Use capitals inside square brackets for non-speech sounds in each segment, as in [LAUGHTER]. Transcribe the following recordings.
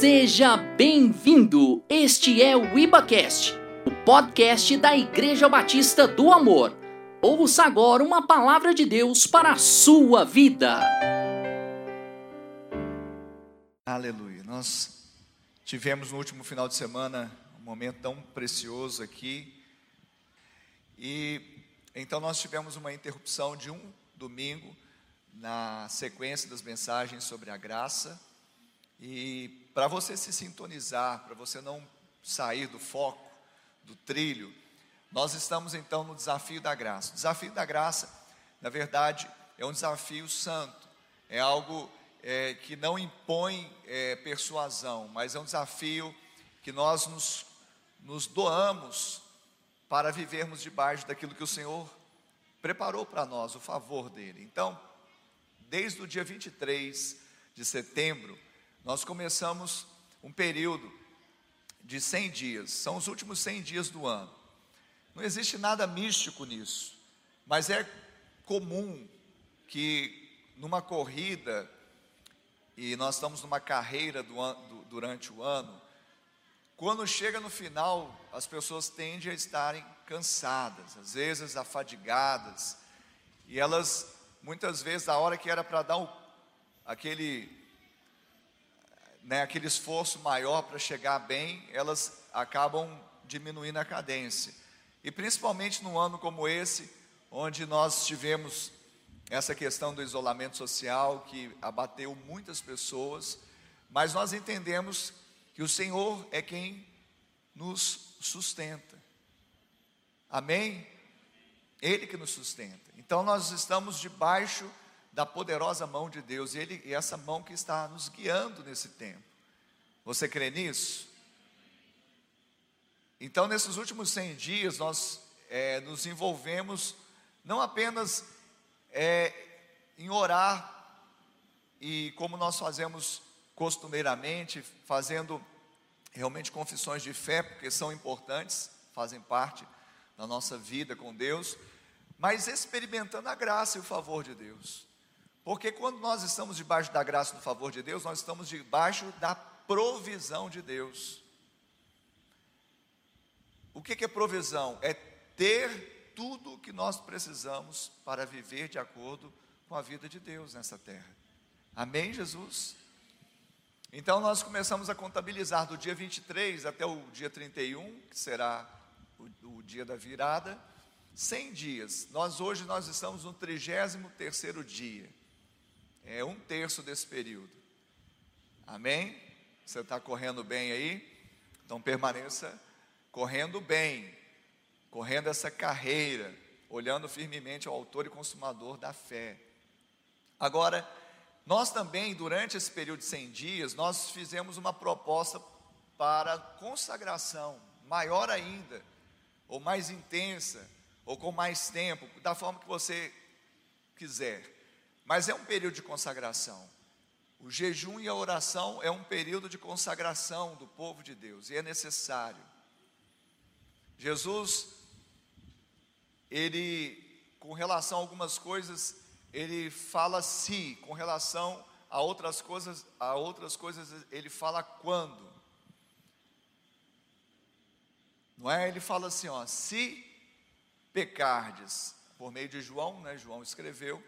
Seja bem-vindo! Este é o IbaCast, o podcast da Igreja Batista do Amor. Ouça agora uma palavra de Deus para a sua vida. Aleluia. Nós tivemos no último final de semana um momento tão precioso aqui. E então nós tivemos uma interrupção de um domingo na sequência das mensagens sobre a graça. E para você se sintonizar, para você não sair do foco, do trilho, nós estamos então no desafio da graça. O desafio da graça, na verdade, é um desafio santo, é algo é, que não impõe é, persuasão, mas é um desafio que nós nos, nos doamos para vivermos debaixo daquilo que o Senhor preparou para nós, o favor dele. Então, desde o dia 23 de setembro, nós começamos um período de 100 dias, são os últimos 100 dias do ano. Não existe nada místico nisso, mas é comum que numa corrida, e nós estamos numa carreira do, do, durante o ano, quando chega no final, as pessoas tendem a estarem cansadas, às vezes afadigadas, e elas, muitas vezes, a hora que era para dar um, aquele né, aquele esforço maior para chegar bem, elas acabam diminuindo a cadência. E principalmente num ano como esse, onde nós tivemos essa questão do isolamento social que abateu muitas pessoas, mas nós entendemos que o Senhor é quem nos sustenta. Amém? Ele que nos sustenta. Então nós estamos debaixo da poderosa mão de Deus, e, ele, e essa mão que está nos guiando nesse tempo. Você crê nisso? Então, nesses últimos 100 dias, nós é, nos envolvemos não apenas é, em orar, e como nós fazemos costumeiramente, fazendo realmente confissões de fé, porque são importantes, fazem parte da nossa vida com Deus, mas experimentando a graça e o favor de Deus. Porque quando nós estamos debaixo da graça e do favor de Deus, nós estamos debaixo da provisão de Deus. O que é provisão? É ter tudo o que nós precisamos para viver de acordo com a vida de Deus nessa terra. Amém, Jesus? Então nós começamos a contabilizar do dia 23 até o dia 31, que será o, o dia da virada, 100 dias. Nós hoje nós estamos no 33º dia é um terço desse período. Amém? Você está correndo bem aí? Então permaneça correndo bem, correndo essa carreira, olhando firmemente ao autor e consumador da fé. Agora, nós também, durante esse período de 100 dias, nós fizemos uma proposta para consagração, maior ainda, ou mais intensa, ou com mais tempo, da forma que você quiser. Mas é um período de consagração. O jejum e a oração é um período de consagração do povo de Deus e é necessário. Jesus, ele, com relação a algumas coisas, ele fala se, com relação a outras coisas, a outras coisas ele fala quando. Não é? Ele fala assim, ó, se pecardes, por meio de João, né? João escreveu,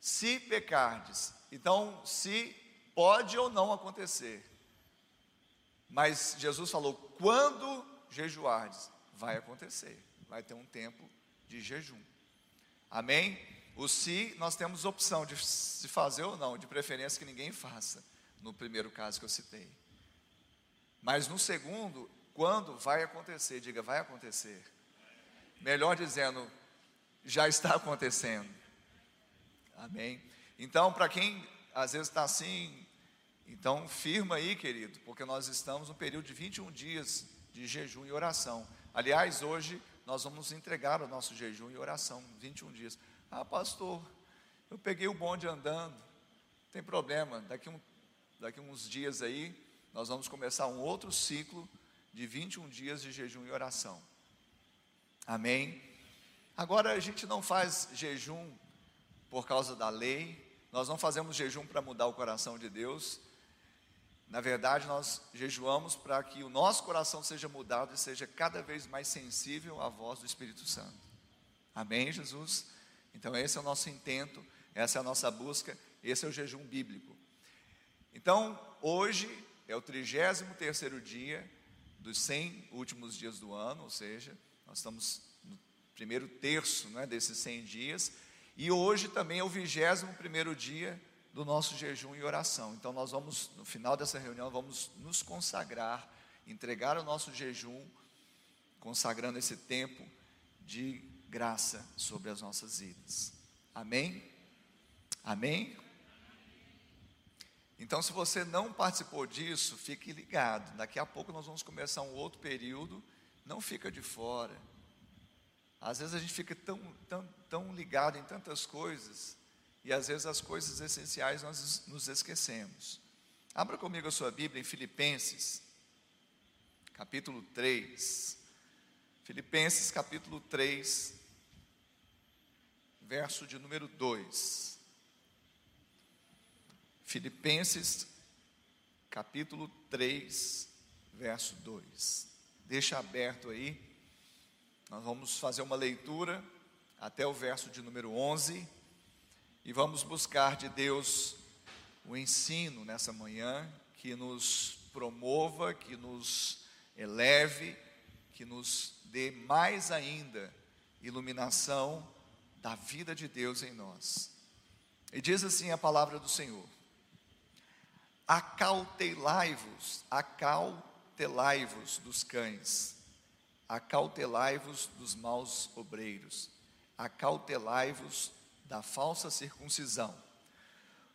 se pecardes. Então, se pode ou não acontecer. Mas Jesus falou: quando jejuardes, vai acontecer. Vai ter um tempo de jejum. Amém? O se, nós temos opção de se fazer ou não, de preferência que ninguém faça, no primeiro caso que eu citei. Mas no segundo, quando vai acontecer, diga, vai acontecer. Melhor dizendo, já está [LAUGHS] acontecendo. Amém? Então, para quem às vezes está assim, então firma aí, querido, porque nós estamos no período de 21 dias de jejum e oração. Aliás, hoje nós vamos entregar o nosso jejum e oração, 21 dias. Ah, pastor, eu peguei o bonde andando, não tem problema, daqui, um, daqui uns dias aí, nós vamos começar um outro ciclo de 21 dias de jejum e oração. Amém? Agora a gente não faz jejum por causa da lei, nós não fazemos jejum para mudar o coração de Deus, Na verdade, nós jejuamos para que o nosso coração seja mudado e seja cada vez mais sensível à voz do Espírito Santo. Amém, Jesus? Então, esse é o nosso intento, essa é a nossa busca, esse é o jejum bíblico. Então, hoje é o 33 terceiro dia dos 100 últimos dias do ano, ou seja, nós estamos no primeiro terço né, desses 100 dias, e hoje também é o 21 primeiro dia do nosso jejum e oração. Então nós vamos, no final dessa reunião, vamos nos consagrar, entregar o nosso jejum, consagrando esse tempo de graça sobre as nossas vidas. Amém? Amém? Então, se você não participou disso, fique ligado. Daqui a pouco nós vamos começar um outro período. Não fica de fora. Às vezes a gente fica tão, tão, tão ligado em tantas coisas e às vezes as coisas essenciais nós nos esquecemos. Abra comigo a sua Bíblia em Filipenses, capítulo 3. Filipenses, capítulo 3, verso de número 2. Filipenses, capítulo 3, verso 2. Deixa aberto aí. Nós vamos fazer uma leitura até o verso de número 11 e vamos buscar de Deus o ensino nessa manhã que nos promova, que nos eleve, que nos dê mais ainda iluminação da vida de Deus em nós. E diz assim a palavra do Senhor: Acautelai-vos, acautelai-vos dos cães, acautelai-vos dos maus obreiros, acautelai-vos da falsa circuncisão.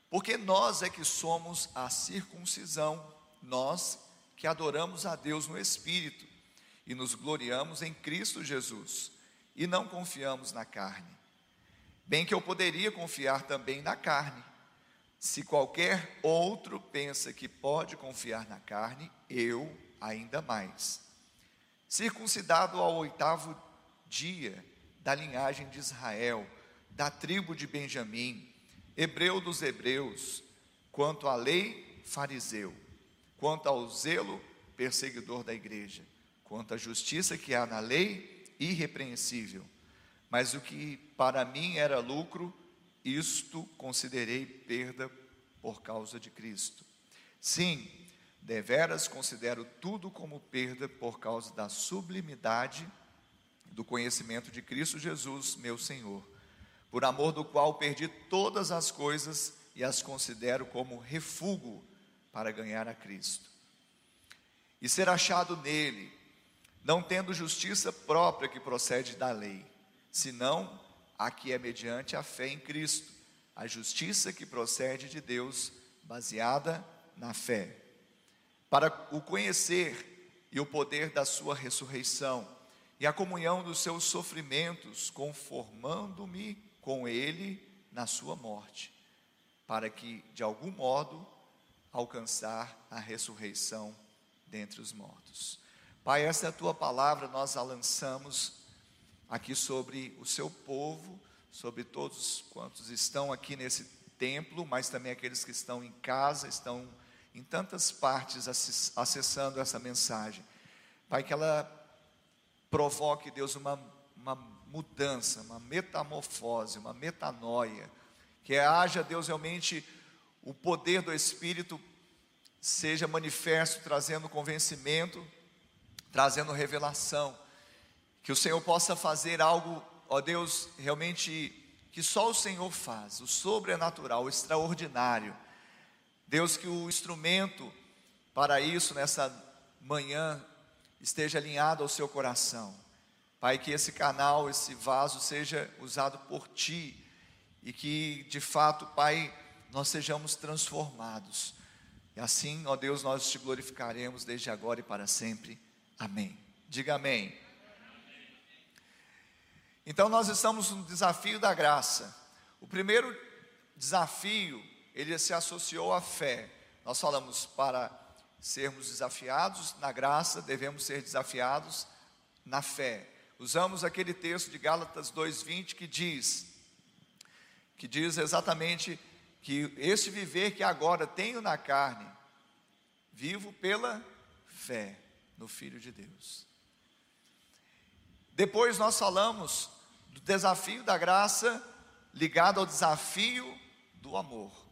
Porque nós é que somos a circuncisão, nós que adoramos a Deus no Espírito e nos gloriamos em Cristo Jesus e não confiamos na carne. Bem que eu poderia confiar também na carne se qualquer outro pensa que pode confiar na carne, eu ainda mais. Circuncidado ao oitavo dia da linhagem de Israel, da tribo de Benjamim, hebreu dos hebreus, quanto à lei, fariseu, quanto ao zelo, perseguidor da igreja, quanto à justiça que há na lei, irrepreensível. Mas o que para mim era lucro, isto considerei perda por causa de Cristo. Sim, deveras considero tudo como perda por causa da sublimidade do conhecimento de Cristo Jesus, meu Senhor, por amor do qual perdi todas as coisas e as considero como refúgio para ganhar a Cristo. E ser achado nele, não tendo justiça própria que procede da lei, senão a que é mediante a fé em Cristo, a justiça que procede de Deus, baseada na fé. Para o conhecer e o poder da sua ressurreição e a comunhão dos seus sofrimentos, conformando-me com ele na sua morte, para que de algum modo alcançar a ressurreição dentre os mortos. Pai, essa é a tua palavra, nós a lançamos aqui sobre o seu povo, sobre todos quantos estão aqui nesse templo, mas também aqueles que estão em casa, estão em tantas partes acessando essa mensagem. Pai, que ela provoque, Deus, uma, uma mudança, uma metamorfose, uma metanoia, que haja, Deus, realmente o poder do Espírito seja manifesto, trazendo convencimento, trazendo revelação que o Senhor possa fazer algo, ó Deus, realmente que só o Senhor faz, o sobrenatural, o extraordinário. Deus, que o instrumento para isso nessa manhã esteja alinhado ao seu coração. Pai, que esse canal, esse vaso seja usado por ti e que, de fato, Pai, nós sejamos transformados. E assim, ó Deus, nós te glorificaremos desde agora e para sempre. Amém. Diga amém. Então nós estamos no desafio da graça. O primeiro desafio, ele se associou à fé. Nós falamos para sermos desafiados na graça, devemos ser desafiados na fé. Usamos aquele texto de Gálatas 2:20 que diz que diz exatamente que este viver que agora tenho na carne, Vivo pela fé no Filho de Deus. Depois nós falamos do desafio da graça ligado ao desafio do amor.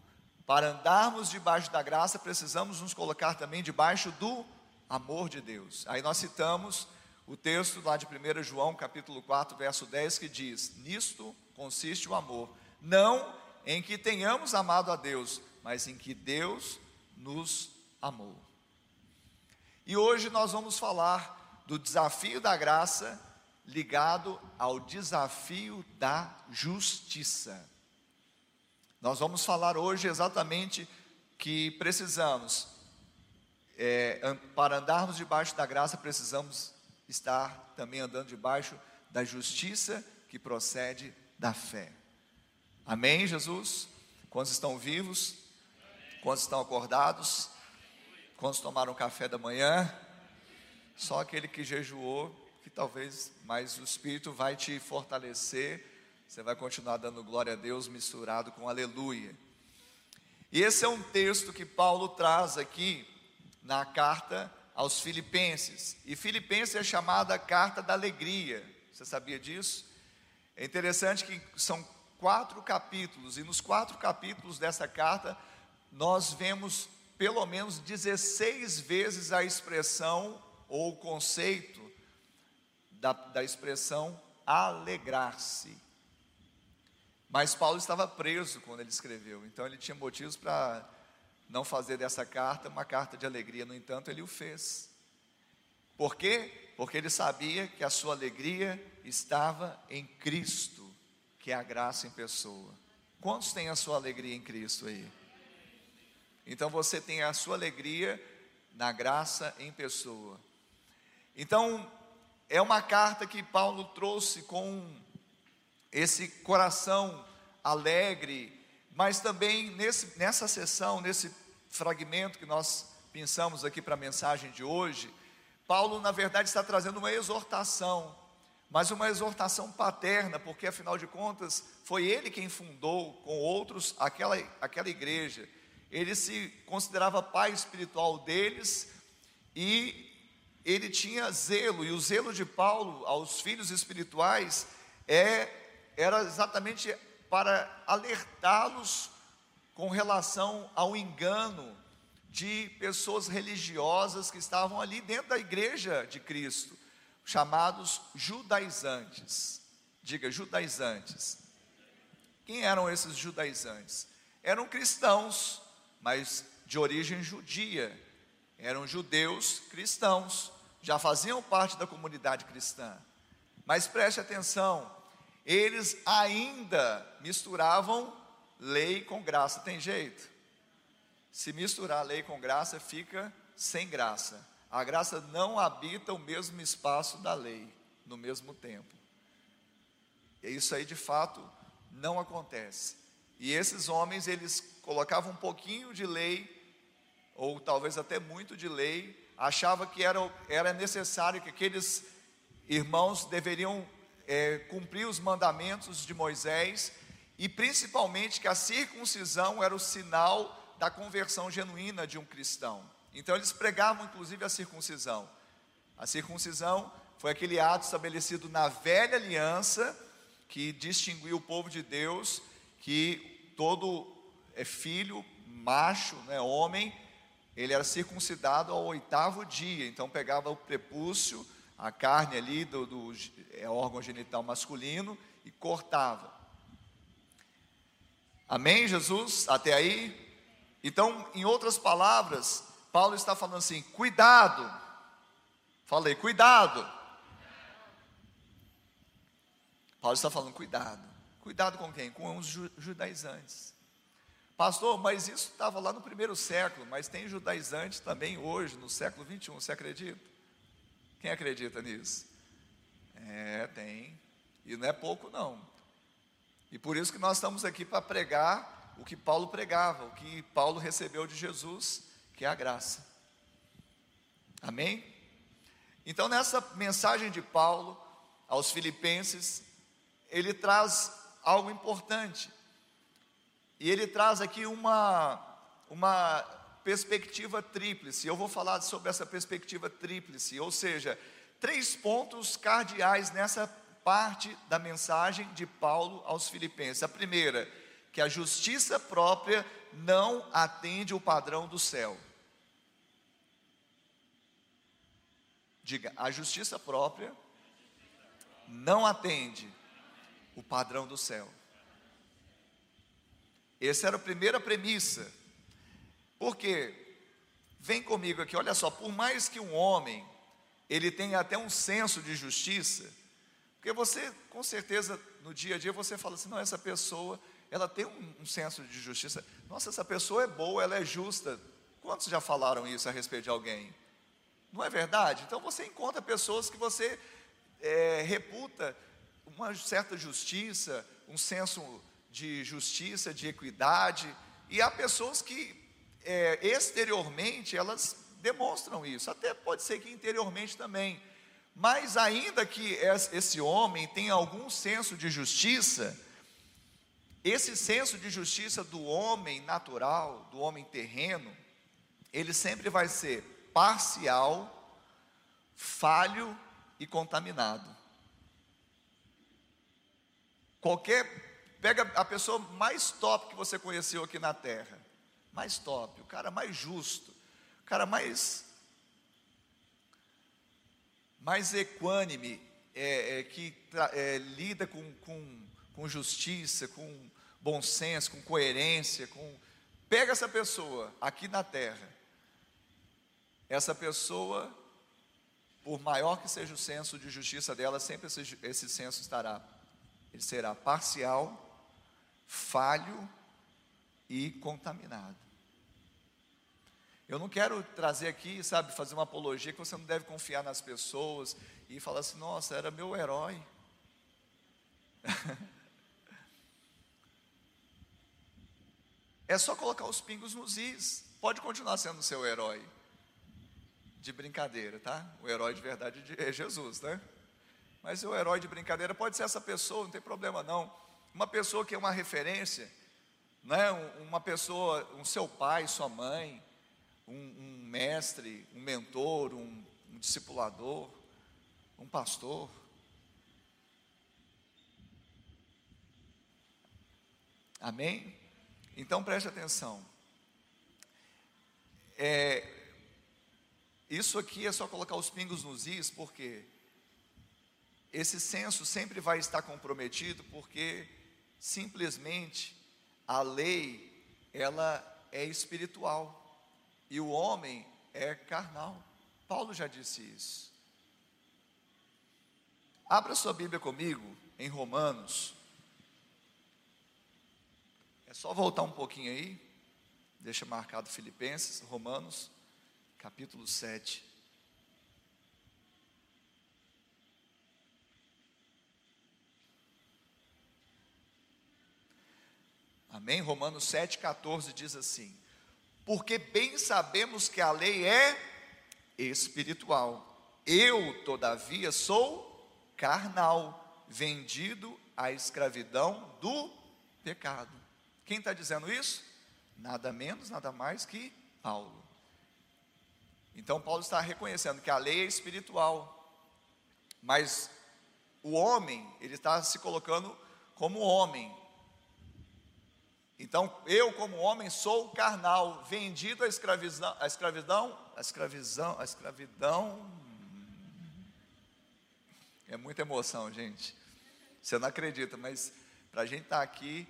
Para andarmos debaixo da graça, precisamos nos colocar também debaixo do amor de Deus. Aí nós citamos o texto lá de 1 João, capítulo 4, verso 10, que diz: Nisto consiste o amor, não em que tenhamos amado a Deus, mas em que Deus nos amou. E hoje nós vamos falar do desafio da graça ligado ao desafio da justiça. Nós vamos falar hoje exatamente que precisamos, é, para andarmos debaixo da graça, precisamos estar também andando debaixo da justiça que procede da fé. Amém, Jesus? Quantos estão vivos? Quantos estão acordados? Quantos tomaram café da manhã? Só aquele que jejuou que talvez, mas o Espírito vai te fortalecer, você vai continuar dando glória a Deus misturado com aleluia. E esse é um texto que Paulo traz aqui na carta aos Filipenses. E Filipenses é chamada carta da alegria. Você sabia disso? É interessante que são quatro capítulos, e nos quatro capítulos dessa carta, nós vemos pelo menos 16 vezes a expressão ou o conceito da, da expressão alegrar-se. Mas Paulo estava preso quando ele escreveu, então ele tinha motivos para não fazer dessa carta uma carta de alegria, no entanto, ele o fez. Por quê? Porque ele sabia que a sua alegria estava em Cristo, que é a graça em pessoa. Quantos têm a sua alegria em Cristo aí? Então você tem a sua alegria na graça em pessoa. Então, é uma carta que Paulo trouxe com esse coração alegre, mas também nesse, nessa sessão, nesse fragmento que nós pensamos aqui para a mensagem de hoje, Paulo, na verdade, está trazendo uma exortação, mas uma exortação paterna, porque afinal de contas, foi ele quem fundou com outros aquela, aquela igreja. Ele se considerava pai espiritual deles e ele tinha zelo, e o zelo de Paulo aos filhos espirituais é, era exatamente para alertá-los com relação ao engano de pessoas religiosas que estavam ali dentro da igreja de Cristo, chamados judaizantes. Diga, judaizantes. Quem eram esses judaizantes? Eram cristãos, mas de origem judia. Eram judeus cristãos, já faziam parte da comunidade cristã. Mas preste atenção, eles ainda misturavam lei com graça. Tem jeito? Se misturar lei com graça, fica sem graça. A graça não habita o mesmo espaço da lei, no mesmo tempo. E isso aí de fato não acontece. E esses homens, eles colocavam um pouquinho de lei, ou talvez até muito de lei, achava que era, era necessário que aqueles irmãos deveriam é, cumprir os mandamentos de Moisés e principalmente que a circuncisão era o sinal da conversão genuína de um cristão. Então eles pregavam inclusive a circuncisão. A circuncisão foi aquele ato estabelecido na velha aliança que distinguiu o povo de Deus que todo é filho, macho, né, homem, ele era circuncidado ao oitavo dia, então pegava o prepúcio, a carne ali do, do é, órgão genital masculino e cortava. Amém, Jesus? Até aí? Então, em outras palavras, Paulo está falando assim: cuidado. Falei, cuidado. Paulo está falando, cuidado. Cuidado com quem? Com os judaizantes. Pastor, mas isso estava lá no primeiro século, mas tem judaizantes também hoje, no século 21, você acredita? Quem acredita nisso? É, tem. E não é pouco, não. E por isso que nós estamos aqui para pregar o que Paulo pregava, o que Paulo recebeu de Jesus, que é a graça. Amém? Então, nessa mensagem de Paulo aos Filipenses, ele traz algo importante. E ele traz aqui uma, uma perspectiva tríplice. Eu vou falar sobre essa perspectiva tríplice, ou seja, três pontos cardeais nessa parte da mensagem de Paulo aos Filipenses. A primeira, que a justiça própria não atende o padrão do céu. Diga, a justiça própria não atende o padrão do céu. Essa era a primeira premissa. Porque, vem comigo aqui, olha só, por mais que um homem, ele tenha até um senso de justiça, porque você, com certeza, no dia a dia, você fala assim, não, essa pessoa, ela tem um, um senso de justiça, nossa, essa pessoa é boa, ela é justa, quantos já falaram isso a respeito de alguém? Não é verdade? Então você encontra pessoas que você é, reputa uma certa justiça, um senso de justiça, de equidade, e há pessoas que é, exteriormente elas demonstram isso, até pode ser que interiormente também, mas ainda que esse homem tenha algum senso de justiça, esse senso de justiça do homem natural, do homem terreno, ele sempre vai ser parcial, falho e contaminado. Qualquer, pega a pessoa mais top que você conheceu aqui na terra, mais top, o cara mais justo, o cara mais mais equânime, é, é, que é, lida com, com, com justiça, com bom senso, com coerência, com pega essa pessoa aqui na terra, essa pessoa, por maior que seja o senso de justiça dela, sempre esse, esse senso estará, ele será parcial, falho e contaminado. Eu não quero trazer aqui, sabe, fazer uma apologia que você não deve confiar nas pessoas e falar assim, nossa, era meu herói. [LAUGHS] é só colocar os pingos nos is. Pode continuar sendo seu herói. De brincadeira, tá? O herói de verdade é Jesus, né? Mas o herói de brincadeira pode ser essa pessoa, não tem problema não. Uma pessoa que é uma referência, né? uma pessoa, um seu pai, sua mãe, um, um mestre, um mentor, um, um discipulador, um pastor. Amém? Então preste atenção. É, isso aqui é só colocar os pingos nos is, porque esse senso sempre vai estar comprometido, porque simplesmente a lei ela é espiritual e o homem é carnal. Paulo já disse isso. Abra sua Bíblia comigo em Romanos. É só voltar um pouquinho aí. Deixa marcado Filipenses, Romanos, capítulo 7. Amém? Romanos 7,14 diz assim: porque bem sabemos que a lei é espiritual. Eu, todavia, sou carnal, vendido à escravidão do pecado. Quem está dizendo isso? Nada menos, nada mais que Paulo. Então, Paulo está reconhecendo que a lei é espiritual, mas o homem, ele está se colocando como homem, então, eu como homem sou carnal, vendido à escravidão, à escravidão, à escravidão, à escravidão. É muita emoção, gente. Você não acredita, mas para a gente estar tá aqui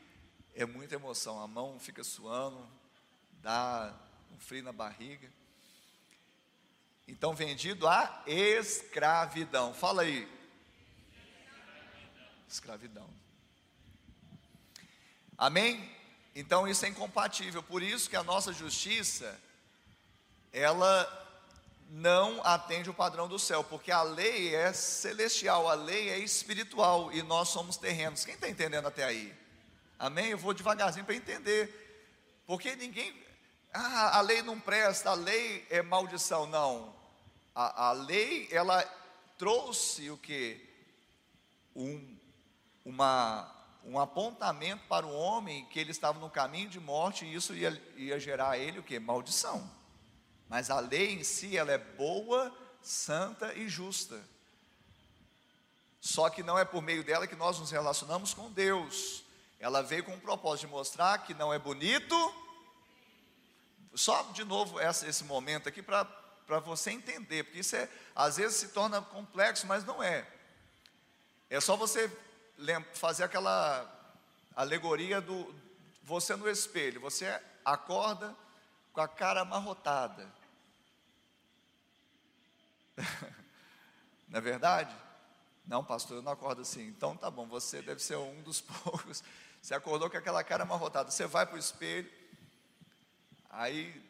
é muita emoção. A mão fica suando, dá um frio na barriga. Então, vendido à escravidão. Fala aí. Escravidão. Amém? Então isso é incompatível. Por isso que a nossa justiça ela não atende o padrão do céu, porque a lei é celestial, a lei é espiritual e nós somos terrenos. Quem está entendendo até aí? Amém? Eu vou devagarzinho para entender, porque ninguém, ah, a lei não presta, a lei é maldição. Não, a, a lei ela trouxe o que? Um, uma um apontamento para o homem que ele estava no caminho de morte e isso ia, ia gerar a ele o que? Maldição. Mas a lei em si, ela é boa, santa e justa. Só que não é por meio dela que nós nos relacionamos com Deus. Ela veio com o propósito de mostrar que não é bonito. Só de novo essa, esse momento aqui para você entender, porque isso é, às vezes se torna complexo, mas não é. É só você fazer aquela alegoria do você no espelho. Você acorda com a cara amarrotada. [LAUGHS] não é verdade? Não, pastor, eu não acordo assim. Então tá bom, você deve ser um dos [LAUGHS] poucos. Você acordou com aquela cara amarrotada. Você vai para o espelho, aí,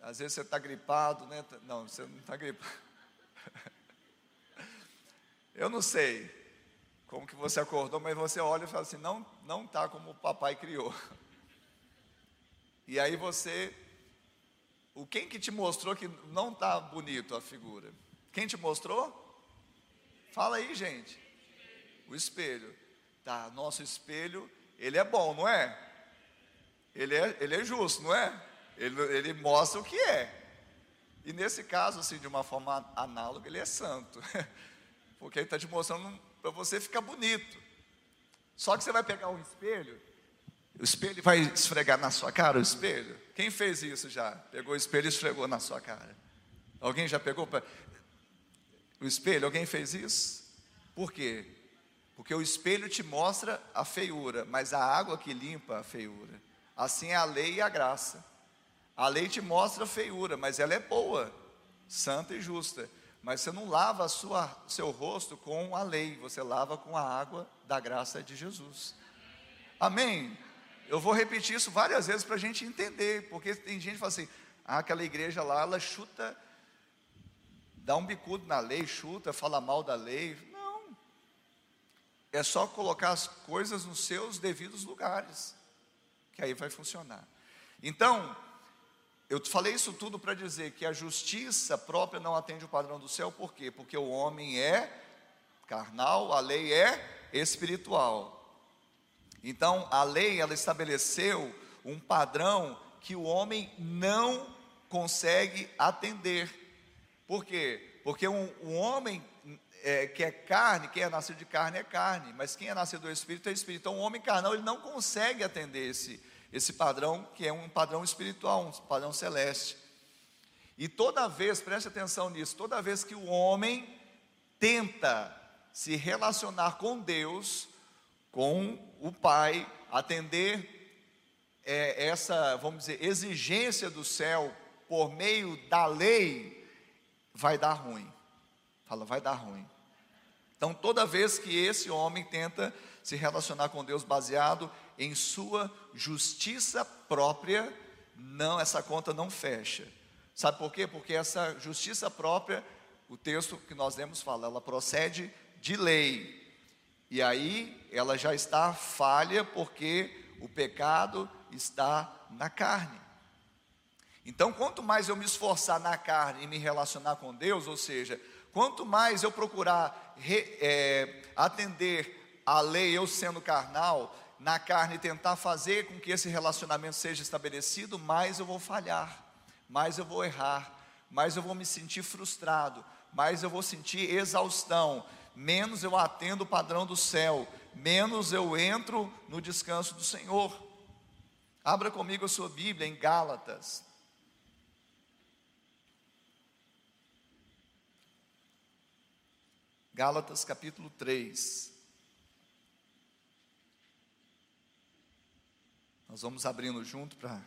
às vezes você está gripado, né? Não, você não está gripado. [LAUGHS] Eu não sei como que você acordou, mas você olha e fala assim, não não está como o papai criou. E aí você, o quem que te mostrou que não está bonito a figura? Quem te mostrou? Fala aí, gente. O espelho. Tá, nosso espelho, ele é bom, não é? Ele é, ele é justo, não é? Ele, ele mostra o que é. E nesse caso, assim, de uma forma análoga, ele é santo. [LAUGHS] Porque ele está te mostrando para você ficar bonito. Só que você vai pegar um espelho, o espelho vai esfregar na sua cara o espelho. Quem fez isso já? Pegou o espelho e esfregou na sua cara. Alguém já pegou pra... o espelho? Alguém fez isso? Por quê? Porque o espelho te mostra a feiura, mas a água que limpa a feiura. Assim é a lei e a graça. A lei te mostra a feiura, mas ela é boa, santa e justa. Mas você não lava sua, seu rosto com a lei, você lava com a água da graça de Jesus. Amém? Eu vou repetir isso várias vezes para a gente entender, porque tem gente que fala assim: ah, aquela igreja lá, ela chuta, dá um bicudo na lei, chuta, fala mal da lei. Não. É só colocar as coisas nos seus devidos lugares, que aí vai funcionar. Então, eu falei isso tudo para dizer que a justiça própria não atende o padrão do céu, por quê? Porque o homem é carnal, a lei é espiritual. Então, a lei ela estabeleceu um padrão que o homem não consegue atender. Por quê? Porque um, um homem é, que é carne, quem é nascido de carne é carne, mas quem é nascido do Espírito é Espírito. Então, o homem carnal ele não consegue atender esse esse padrão que é um padrão espiritual, um padrão celeste. E toda vez, preste atenção nisso, toda vez que o homem tenta se relacionar com Deus, com o Pai, atender é, essa, vamos dizer, exigência do céu por meio da lei, vai dar ruim. Fala, vai dar ruim. Então, toda vez que esse homem tenta se relacionar com Deus baseado em sua justiça própria, não, essa conta não fecha. Sabe por quê? Porque essa justiça própria, o texto que nós lemos fala, ela procede de lei. E aí ela já está falha porque o pecado está na carne. Então, quanto mais eu me esforçar na carne e me relacionar com Deus, ou seja, quanto mais eu procurar re, é, atender a lei, eu sendo carnal, na carne tentar fazer com que esse relacionamento seja estabelecido, mais eu vou falhar, mais eu vou errar, mais eu vou me sentir frustrado, mais eu vou sentir exaustão, menos eu atendo o padrão do céu, menos eu entro no descanso do Senhor. Abra comigo a sua Bíblia em Gálatas. Gálatas capítulo 3. Nós vamos abrindo junto para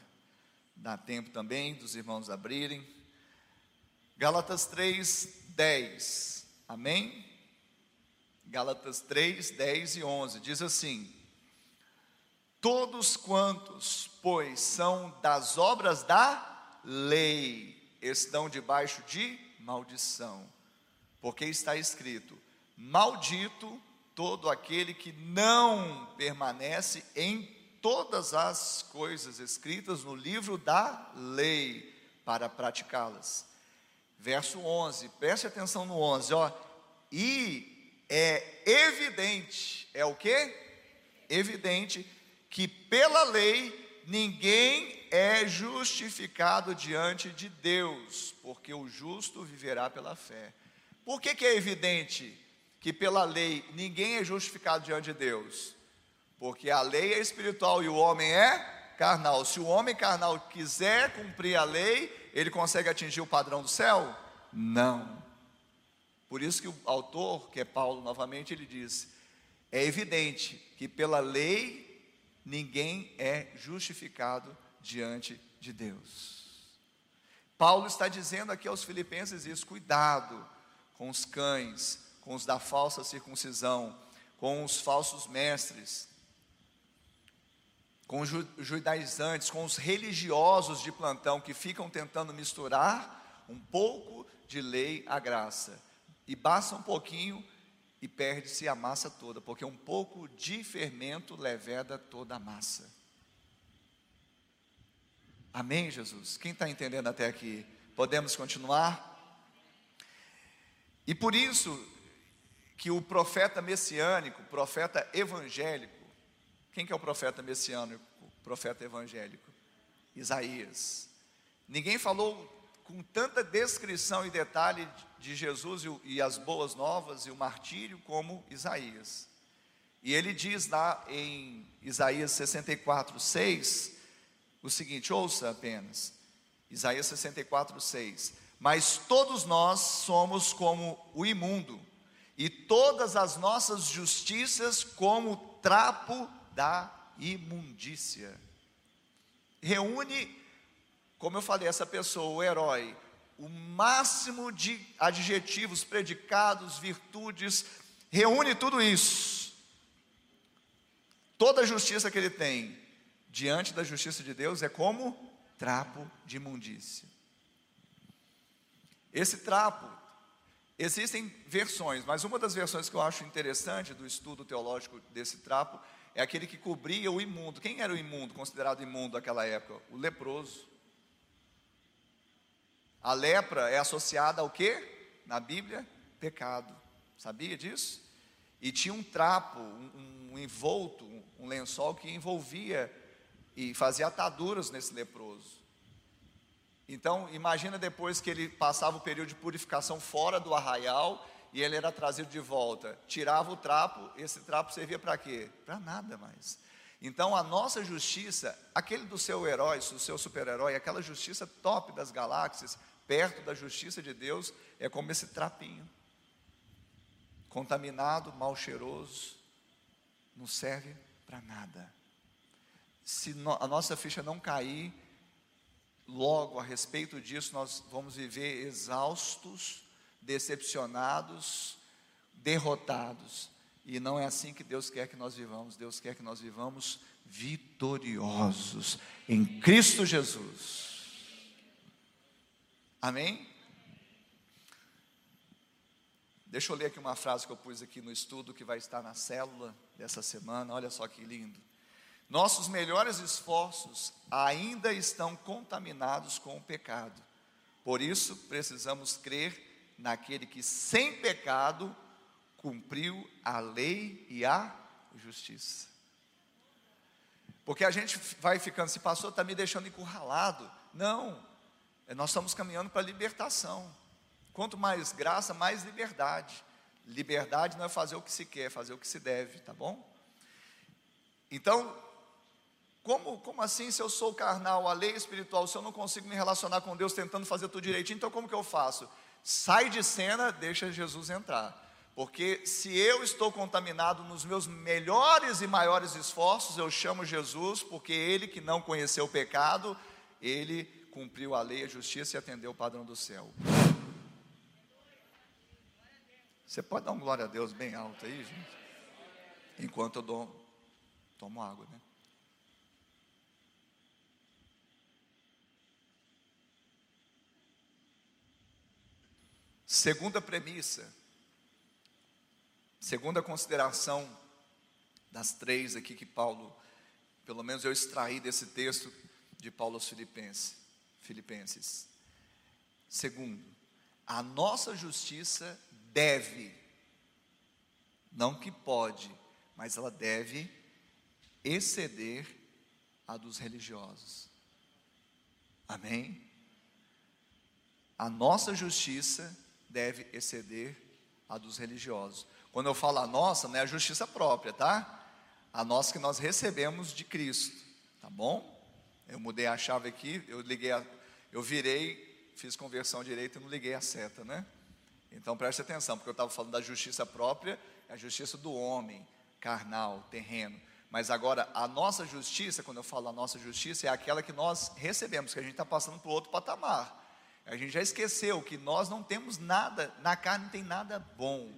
dar tempo também dos irmãos abrirem. Gálatas 3, 10. Amém? Gálatas 3, 10 e 11. Diz assim: Todos quantos, pois, são das obras da lei, estão debaixo de maldição. Porque está escrito: Maldito todo aquele que não permanece em todas as coisas escritas no livro da lei para praticá-las. Verso 11, preste atenção no 11, ó. E é evidente, é o que? evidente que pela lei ninguém é justificado diante de Deus, porque o justo viverá pela fé. Por que, que é evidente que pela lei ninguém é justificado diante de Deus? Porque a lei é espiritual e o homem é carnal. Se o homem carnal quiser cumprir a lei, ele consegue atingir o padrão do céu? Não. Por isso que o autor, que é Paulo novamente, ele diz: é evidente que pela lei ninguém é justificado diante de Deus. Paulo está dizendo aqui aos filipenses isso: cuidado com os cães, com os da falsa circuncisão, com os falsos mestres, com os judaizantes, com os religiosos de plantão que ficam tentando misturar um pouco de lei à graça. E basta um pouquinho e perde-se a massa toda, porque um pouco de fermento leveda toda a massa. Amém, Jesus? Quem está entendendo até aqui? Podemos continuar? E por isso que o profeta messiânico, profeta evangélico, quem que é o profeta messiânico, o profeta evangélico? Isaías. Ninguém falou com tanta descrição e detalhe de Jesus e, as boas novas e o martírio como Isaías. E ele diz lá em Isaías 64, 6, o seguinte: ouça apenas, Isaías 64, 6. Mas todos nós somos como o imundo, e todas as nossas justiças como trapo da imundícia. Reúne como eu falei, essa pessoa, o herói, o máximo de adjetivos, predicados, virtudes, reúne tudo isso. Toda a justiça que ele tem diante da justiça de Deus é como trapo de imundícia. Esse trapo, existem versões, mas uma das versões que eu acho interessante do estudo teológico desse trapo é aquele que cobria o imundo. Quem era o imundo, considerado imundo naquela época? O leproso. A lepra é associada ao que? Na Bíblia, pecado. Sabia disso? E tinha um trapo, um, um envolto, um lençol que envolvia e fazia ataduras nesse leproso. Então, imagina depois que ele passava o período de purificação fora do arraial e ele era trazido de volta. Tirava o trapo, esse trapo servia para quê? Para nada mais. Então, a nossa justiça, aquele do seu herói, do seu super-herói, aquela justiça top das galáxias, perto da justiça de Deus, é como esse trapinho. Contaminado, mal cheiroso, não serve para nada. Se a nossa ficha não cair, logo a respeito disso, nós vamos viver exaustos, decepcionados, derrotados. E não é assim que Deus quer que nós vivamos. Deus quer que nós vivamos vitoriosos em Cristo Jesus. Amém? Deixa eu ler aqui uma frase que eu pus aqui no estudo que vai estar na célula dessa semana. Olha só que lindo. Nossos melhores esforços ainda estão contaminados com o pecado. Por isso, precisamos crer naquele que, sem pecado, cumpriu a lei e a justiça. Porque a gente vai ficando, se pastor está me deixando encurralado. Não, é, nós estamos caminhando para a libertação. Quanto mais graça, mais liberdade. Liberdade não é fazer o que se quer, é fazer o que se deve, tá bom? Então, como, como assim se eu sou carnal, a lei espiritual, se eu não consigo me relacionar com Deus tentando fazer tudo direitinho, então como que eu faço? Sai de cena, deixa Jesus entrar. Porque se eu estou contaminado nos meus melhores e maiores esforços, eu chamo Jesus, porque ele que não conheceu o pecado, ele cumpriu a lei, a justiça e atendeu o padrão do céu. Você pode dar um glória a Deus bem alto aí, gente? Enquanto eu dou, tomo água, né? Segunda premissa, segunda consideração das três aqui que Paulo, pelo menos eu extraí desse texto de Paulo aos Filipenses. Filipenses. Segundo, a nossa justiça deve, não que pode, mas ela deve exceder a dos religiosos. Amém? A nossa justiça deve exceder a dos religiosos. Quando eu falo a nossa, não é a justiça própria, tá? A nossa que nós recebemos de Cristo, tá bom? Eu mudei a chave aqui, eu liguei, a, eu virei, fiz conversão direita e não liguei a seta, né? Então preste atenção, porque eu estava falando da justiça própria, a justiça do homem, carnal, terreno. Mas agora, a nossa justiça, quando eu falo a nossa justiça, é aquela que nós recebemos, que a gente está passando para o outro patamar. A gente já esqueceu que nós não temos nada, na carne não tem nada bom.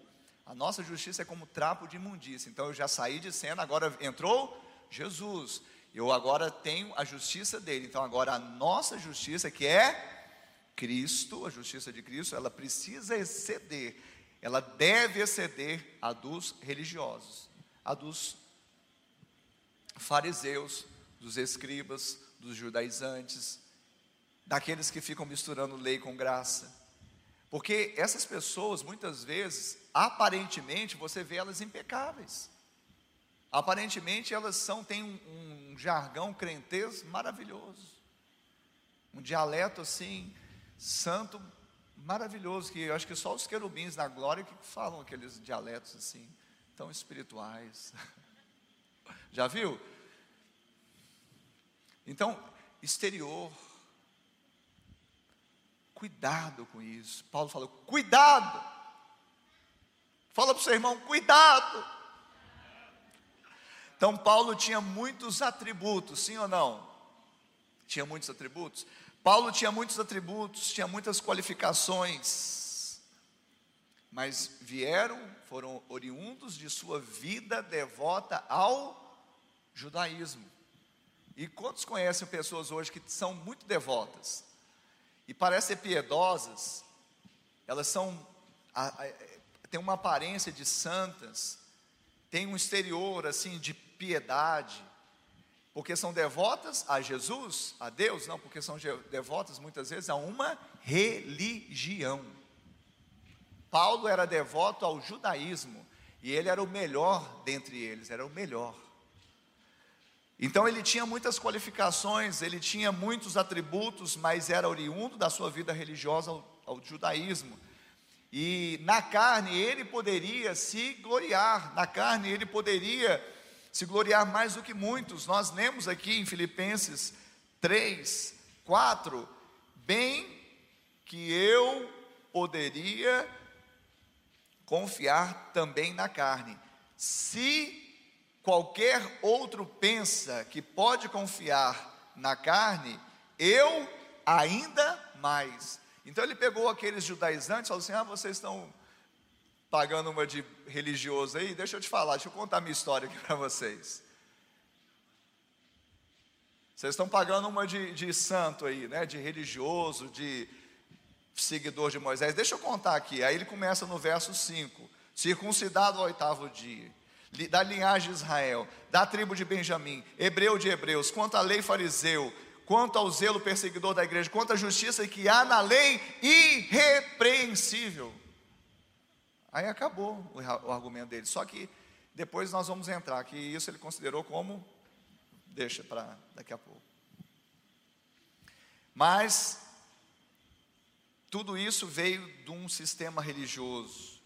A nossa justiça é como trapo de imundícia. Então eu já saí de cena, agora entrou Jesus. Eu agora tenho a justiça dele. Então agora a nossa justiça, que é Cristo, a justiça de Cristo, ela precisa exceder, ela deve exceder a dos religiosos, a dos fariseus, dos escribas, dos judaizantes, daqueles que ficam misturando lei com graça. Porque essas pessoas, muitas vezes, aparentemente, você vê elas impecáveis. Aparentemente, elas são, têm um, um jargão crentez maravilhoso. Um dialeto assim, santo, maravilhoso, que eu acho que só os querubins na glória que falam aqueles dialetos assim, tão espirituais. [LAUGHS] Já viu? Então, exterior. Cuidado com isso. Paulo falou: cuidado. Fala para o seu irmão: cuidado. Então, Paulo tinha muitos atributos, sim ou não? Tinha muitos atributos? Paulo tinha muitos atributos, tinha muitas qualificações, mas vieram, foram oriundos de sua vida devota ao judaísmo. E quantos conhecem pessoas hoje que são muito devotas e parecem piedosas? Elas são têm uma aparência de santas, têm um exterior assim de piedade, porque são devotas a Jesus, a Deus, não, porque são devotas muitas vezes a uma religião. Paulo era devoto ao judaísmo e ele era o melhor dentre eles, era o melhor. Então ele tinha muitas qualificações, ele tinha muitos atributos, mas era oriundo da sua vida religiosa ao, ao judaísmo. E na carne ele poderia se gloriar, na carne ele poderia se gloriar mais do que muitos. Nós lemos aqui em Filipenses 3, 4, bem que eu poderia confiar também na carne. Se qualquer outro pensa que pode confiar na carne, eu ainda mais. Então ele pegou aqueles judaizantes e falou assim: Ah, vocês estão pagando uma de religioso aí? Deixa eu te falar, deixa eu contar minha história aqui para vocês. Vocês estão pagando uma de, de santo aí, né? De religioso, de seguidor de Moisés. Deixa eu contar aqui. Aí ele começa no verso 5: circuncidado ao oitavo dia da linhagem de Israel, da tribo de Benjamim, hebreu de hebreus, quanto à lei fariseu, quanto ao zelo perseguidor da igreja, quanto à justiça que há na lei irrepreensível. Aí acabou o, argumento dele. Só que depois nós vamos entrar, que isso ele considerou como, deixa para daqui a pouco. Mas tudo isso veio de um sistema religioso,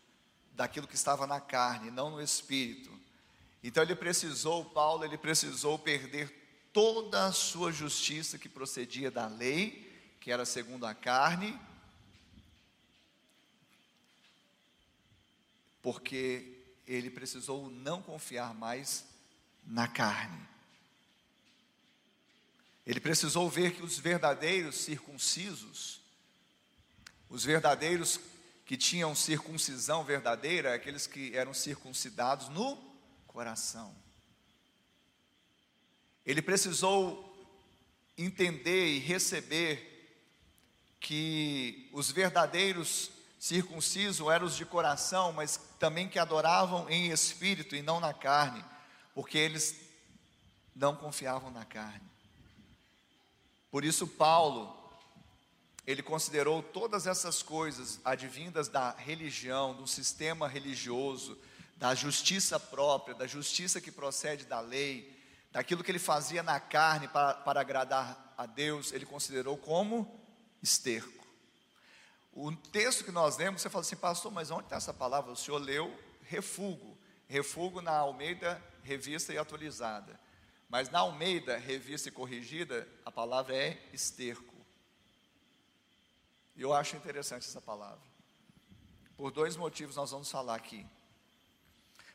daquilo que estava na carne, não no espírito. Então ele precisou, Paulo, ele precisou perder toda a sua justiça que procedia da lei, que era segundo a carne, porque ele precisou não confiar mais na carne. Ele precisou ver que os verdadeiros circuncisos, os verdadeiros que tinham circuncisão verdadeira, aqueles que eram circuncidados no coração. Ele precisou entender e receber que os verdadeiros circuncisos eram os de coração, mas também que adoravam em espírito e não na carne, porque eles não confiavam na carne. Por isso Paulo ele considerou todas essas coisas advindas da religião, do sistema religioso, da justiça própria, da justiça que procede da lei, daquilo que ele fazia na carne para, para agradar a Deus, ele considerou como esterco. O texto que nós lemos, você fala assim, pastor, mas onde está essa palavra? O senhor leu refúgio, refúgio na Almeida, revista e atualizada. Mas na Almeida, revista e corrigida, a palavra é esterco. E eu acho interessante essa palavra. Por dois motivos nós vamos falar aqui.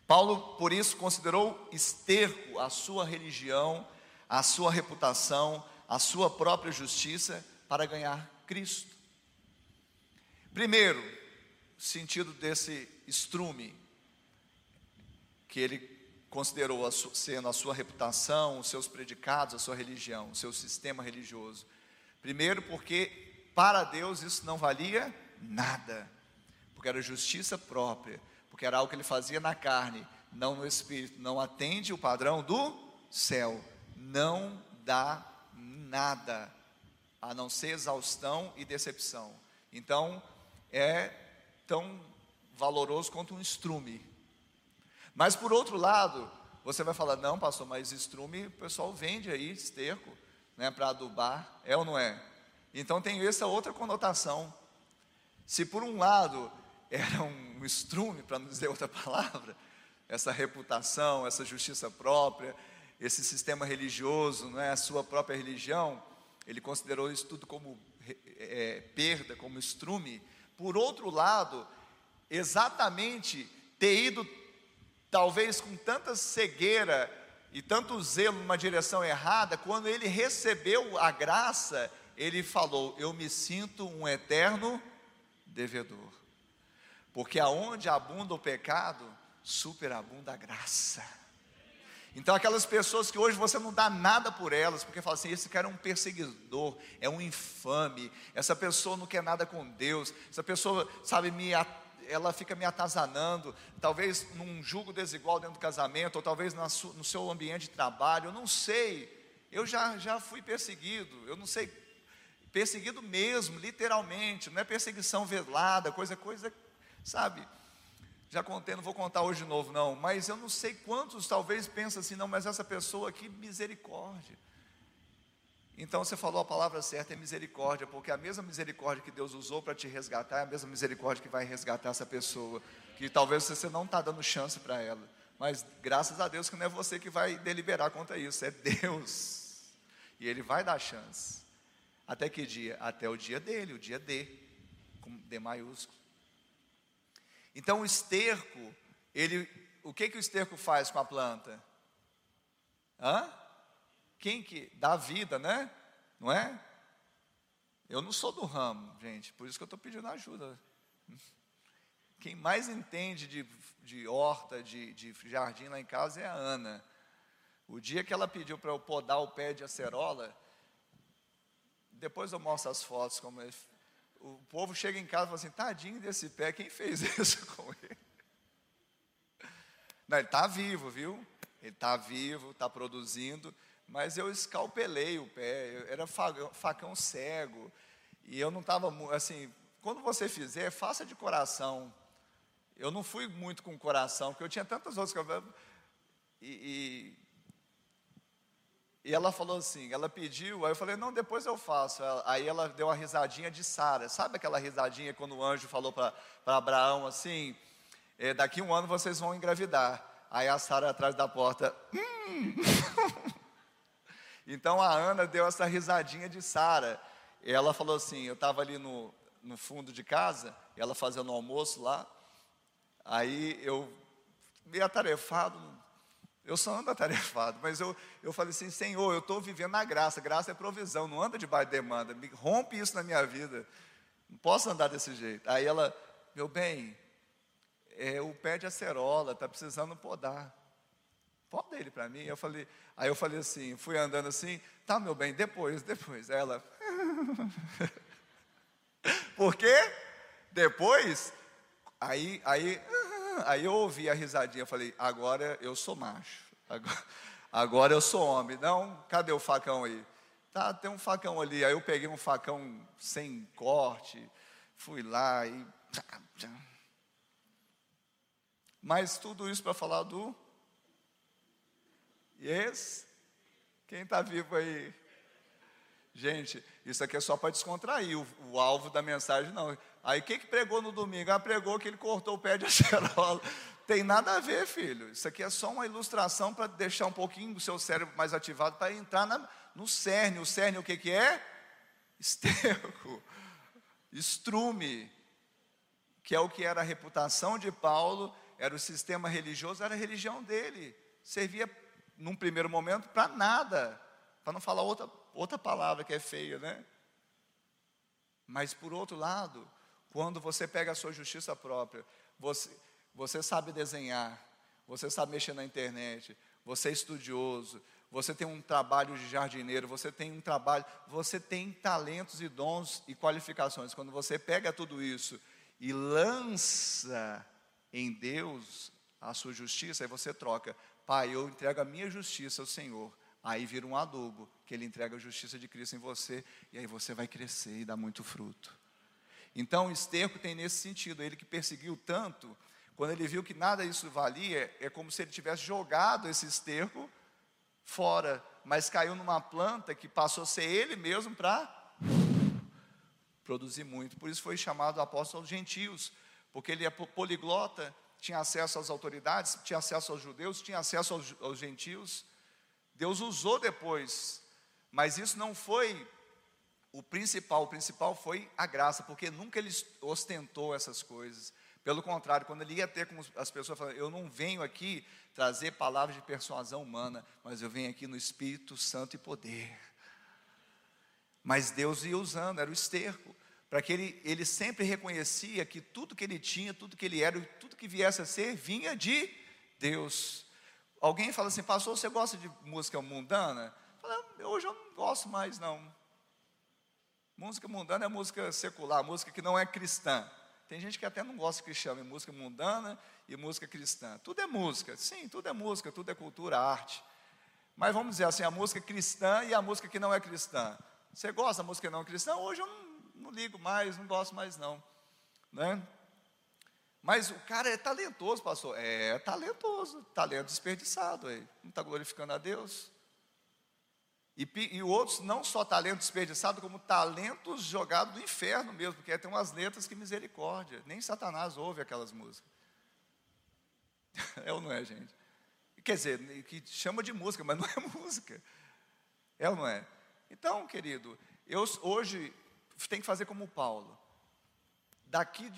Paulo, por isso, considerou esterco a sua religião, a sua reputação, a sua própria justiça para ganhar Cristo. Primeiro, sentido desse estrume, que ele considerou sendo a sua reputação, os seus predicados, a sua religião, o seu sistema religioso. Primeiro, porque para Deus isso não valia nada, porque era justiça própria porque era algo que ele fazia na carne, não no espírito, não atende o padrão do céu, não dá nada, a não ser exaustão e decepção. Então, é tão valoroso quanto um estrume. Mas por outro lado, você vai falar: não, pastor, mas estrume o pessoal vende aí, esterco, né, para adubar, é ou não é? Então tem essa outra conotação. Se por um lado era um estrume, para não dizer outra palavra, essa reputação, essa justiça própria, esse sistema religioso, não é a sua própria religião, ele considerou isso tudo como é, perda, como estrume. Por outro lado, exatamente ter ido, talvez com tanta cegueira e tanto zelo numa direção errada, quando ele recebeu a graça, ele falou: Eu me sinto um eterno devedor. Porque aonde abunda o pecado, superabunda a graça. Então, aquelas pessoas que hoje você não dá nada por elas, porque fala assim: esse cara é um perseguidor, é um infame, essa pessoa não quer nada com Deus, essa pessoa, sabe, me, ela fica me atazanando, talvez num julgo desigual dentro do casamento, ou talvez no seu ambiente de trabalho, eu não sei, eu já, já fui perseguido, eu não sei, perseguido mesmo, literalmente, não é perseguição velada, coisa, coisa Sabe? Já contei, não vou contar hoje de novo, não, mas eu não sei quantos talvez pensam assim, não, mas essa pessoa aqui, misericórdia. Então você falou a palavra certa, é misericórdia, porque a mesma misericórdia que Deus usou para te resgatar é a mesma misericórdia que vai resgatar essa pessoa, que talvez você não está dando chance para ela, mas graças a Deus que não é você que vai deliberar contra isso, é Deus, e Ele vai dar chance. Até que dia? Até o dia dele, o dia D, com D maiúsculo. Então o esterco, ele, o que que o esterco faz com a planta? Hã? Quem que dá vida, né? Não é? Eu não sou do ramo, gente, por isso que eu estou pedindo ajuda. Quem mais entende de, de horta, de, de jardim lá em casa é a Ana. O dia que ela pediu para eu podar o pé de acerola, depois eu mostro as fotos como ele o povo chega em casa e fala assim: tadinho desse pé, quem fez [LAUGHS] isso com ele? Não, ele está vivo, viu? Ele está vivo, está produzindo, mas eu escalpelei o pé, era facão, facão cego, e eu não estava, assim, quando você fizer, faça de coração. Eu não fui muito com coração, porque eu tinha tantas outras coisas. E, e ela falou assim, ela pediu, aí eu falei, não, depois eu faço. Aí ela deu uma risadinha de Sara. Sabe aquela risadinha quando o anjo falou para Abraão assim, é, daqui um ano vocês vão engravidar. Aí a Sara atrás da porta, hum. [LAUGHS] então a Ana deu essa risadinha de Sara. Ela falou assim, eu estava ali no, no fundo de casa, ela fazendo o almoço lá, aí eu, meio atarefado, eu só ando atarefado, mas eu, eu falei assim, Senhor, eu estou vivendo na graça, graça é provisão, não anda debaixo de demanda, me rompe isso na minha vida, não posso andar desse jeito. Aí ela, meu bem, é, o pé de acerola, está precisando podar. Poda ele para mim. Eu falei, aí eu falei assim, fui andando assim, tá meu bem, depois, depois. Aí ela, [LAUGHS] por quê? Depois, aí, aí Aí eu ouvi a risadinha, falei, agora eu sou macho, agora, agora eu sou homem. Não, cadê o facão aí? Tá, tem um facão ali. Aí eu peguei um facão sem corte, fui lá e. Mas tudo isso para falar do Quem está vivo aí? Gente, isso aqui é só para descontrair o, o, alvo da mensagem, não. Aí quem que pregou no domingo? Ah, pregou que ele cortou o pé de [LAUGHS] acerola. Tem nada a ver, filho. Isso aqui é só uma ilustração para deixar um pouquinho o seu cérebro mais ativado para entrar na, no cerne. O cerne o que, que é? [LAUGHS] Esterco, estrume, que é o que era a reputação de Paulo, era o sistema religioso, era a religião dele. Servia, num primeiro momento, para nada, para não falar outra, outra palavra que é feia, né? Mas, por outro lado, quando você pega a sua justiça própria, você, você sabe desenhar, você sabe mexer na internet, você é estudioso, você tem um trabalho de jardineiro, você tem um trabalho, você tem talentos e dons e qualificações. Quando você pega tudo isso e lança em Deus a sua justiça, aí você troca. Pai, eu entrego a minha justiça ao Senhor. Aí vira um adubo, que ele entrega a justiça de Cristo em você, e aí você vai crescer e dar muito fruto. Então, o esterco tem nesse sentido, ele que perseguiu tanto, quando ele viu que nada isso valia, é como se ele tivesse jogado esse esterco fora, mas caiu numa planta que passou a ser ele mesmo para produzir muito. Por isso foi chamado apóstolo aos gentios, porque ele é poliglota, tinha acesso às autoridades, tinha acesso aos judeus, tinha acesso aos gentios. Deus usou depois, mas isso não foi o principal, o principal foi a graça, porque nunca ele ostentou essas coisas. Pelo contrário, quando ele ia ter com as pessoas falando, eu não venho aqui trazer palavras de persuasão humana, mas eu venho aqui no Espírito Santo e poder. Mas Deus ia usando, era o esterco, para que ele, ele sempre reconhecia que tudo que ele tinha, tudo que ele era, tudo que viesse a ser, vinha de Deus. Alguém fala assim, pastor, você gosta de música mundana? Fala, hoje eu não gosto mais, não. Música mundana é música secular, música que não é cristã. Tem gente que até não gosta que chame música mundana e música cristã. Tudo é música, sim, tudo é música, tudo é cultura, arte. Mas vamos dizer assim, a música cristã e a música que não é cristã. Você gosta da música não cristã? Hoje eu não, não ligo mais, não gosto mais não. Né? Mas o cara é talentoso, pastor. É talentoso, talento desperdiçado. Aí. Não está glorificando a Deus? E, e outros, não só talento desperdiçado, como talentos jogados no inferno mesmo, porque tem umas letras que misericórdia. Nem Satanás ouve aquelas músicas. [LAUGHS] É ou não é, gente? Quer dizer, que chama de música, mas não é [LAUGHS] música. É ou não é? Então, querido, eu hoje tenho que fazer como Paulo. Daqui,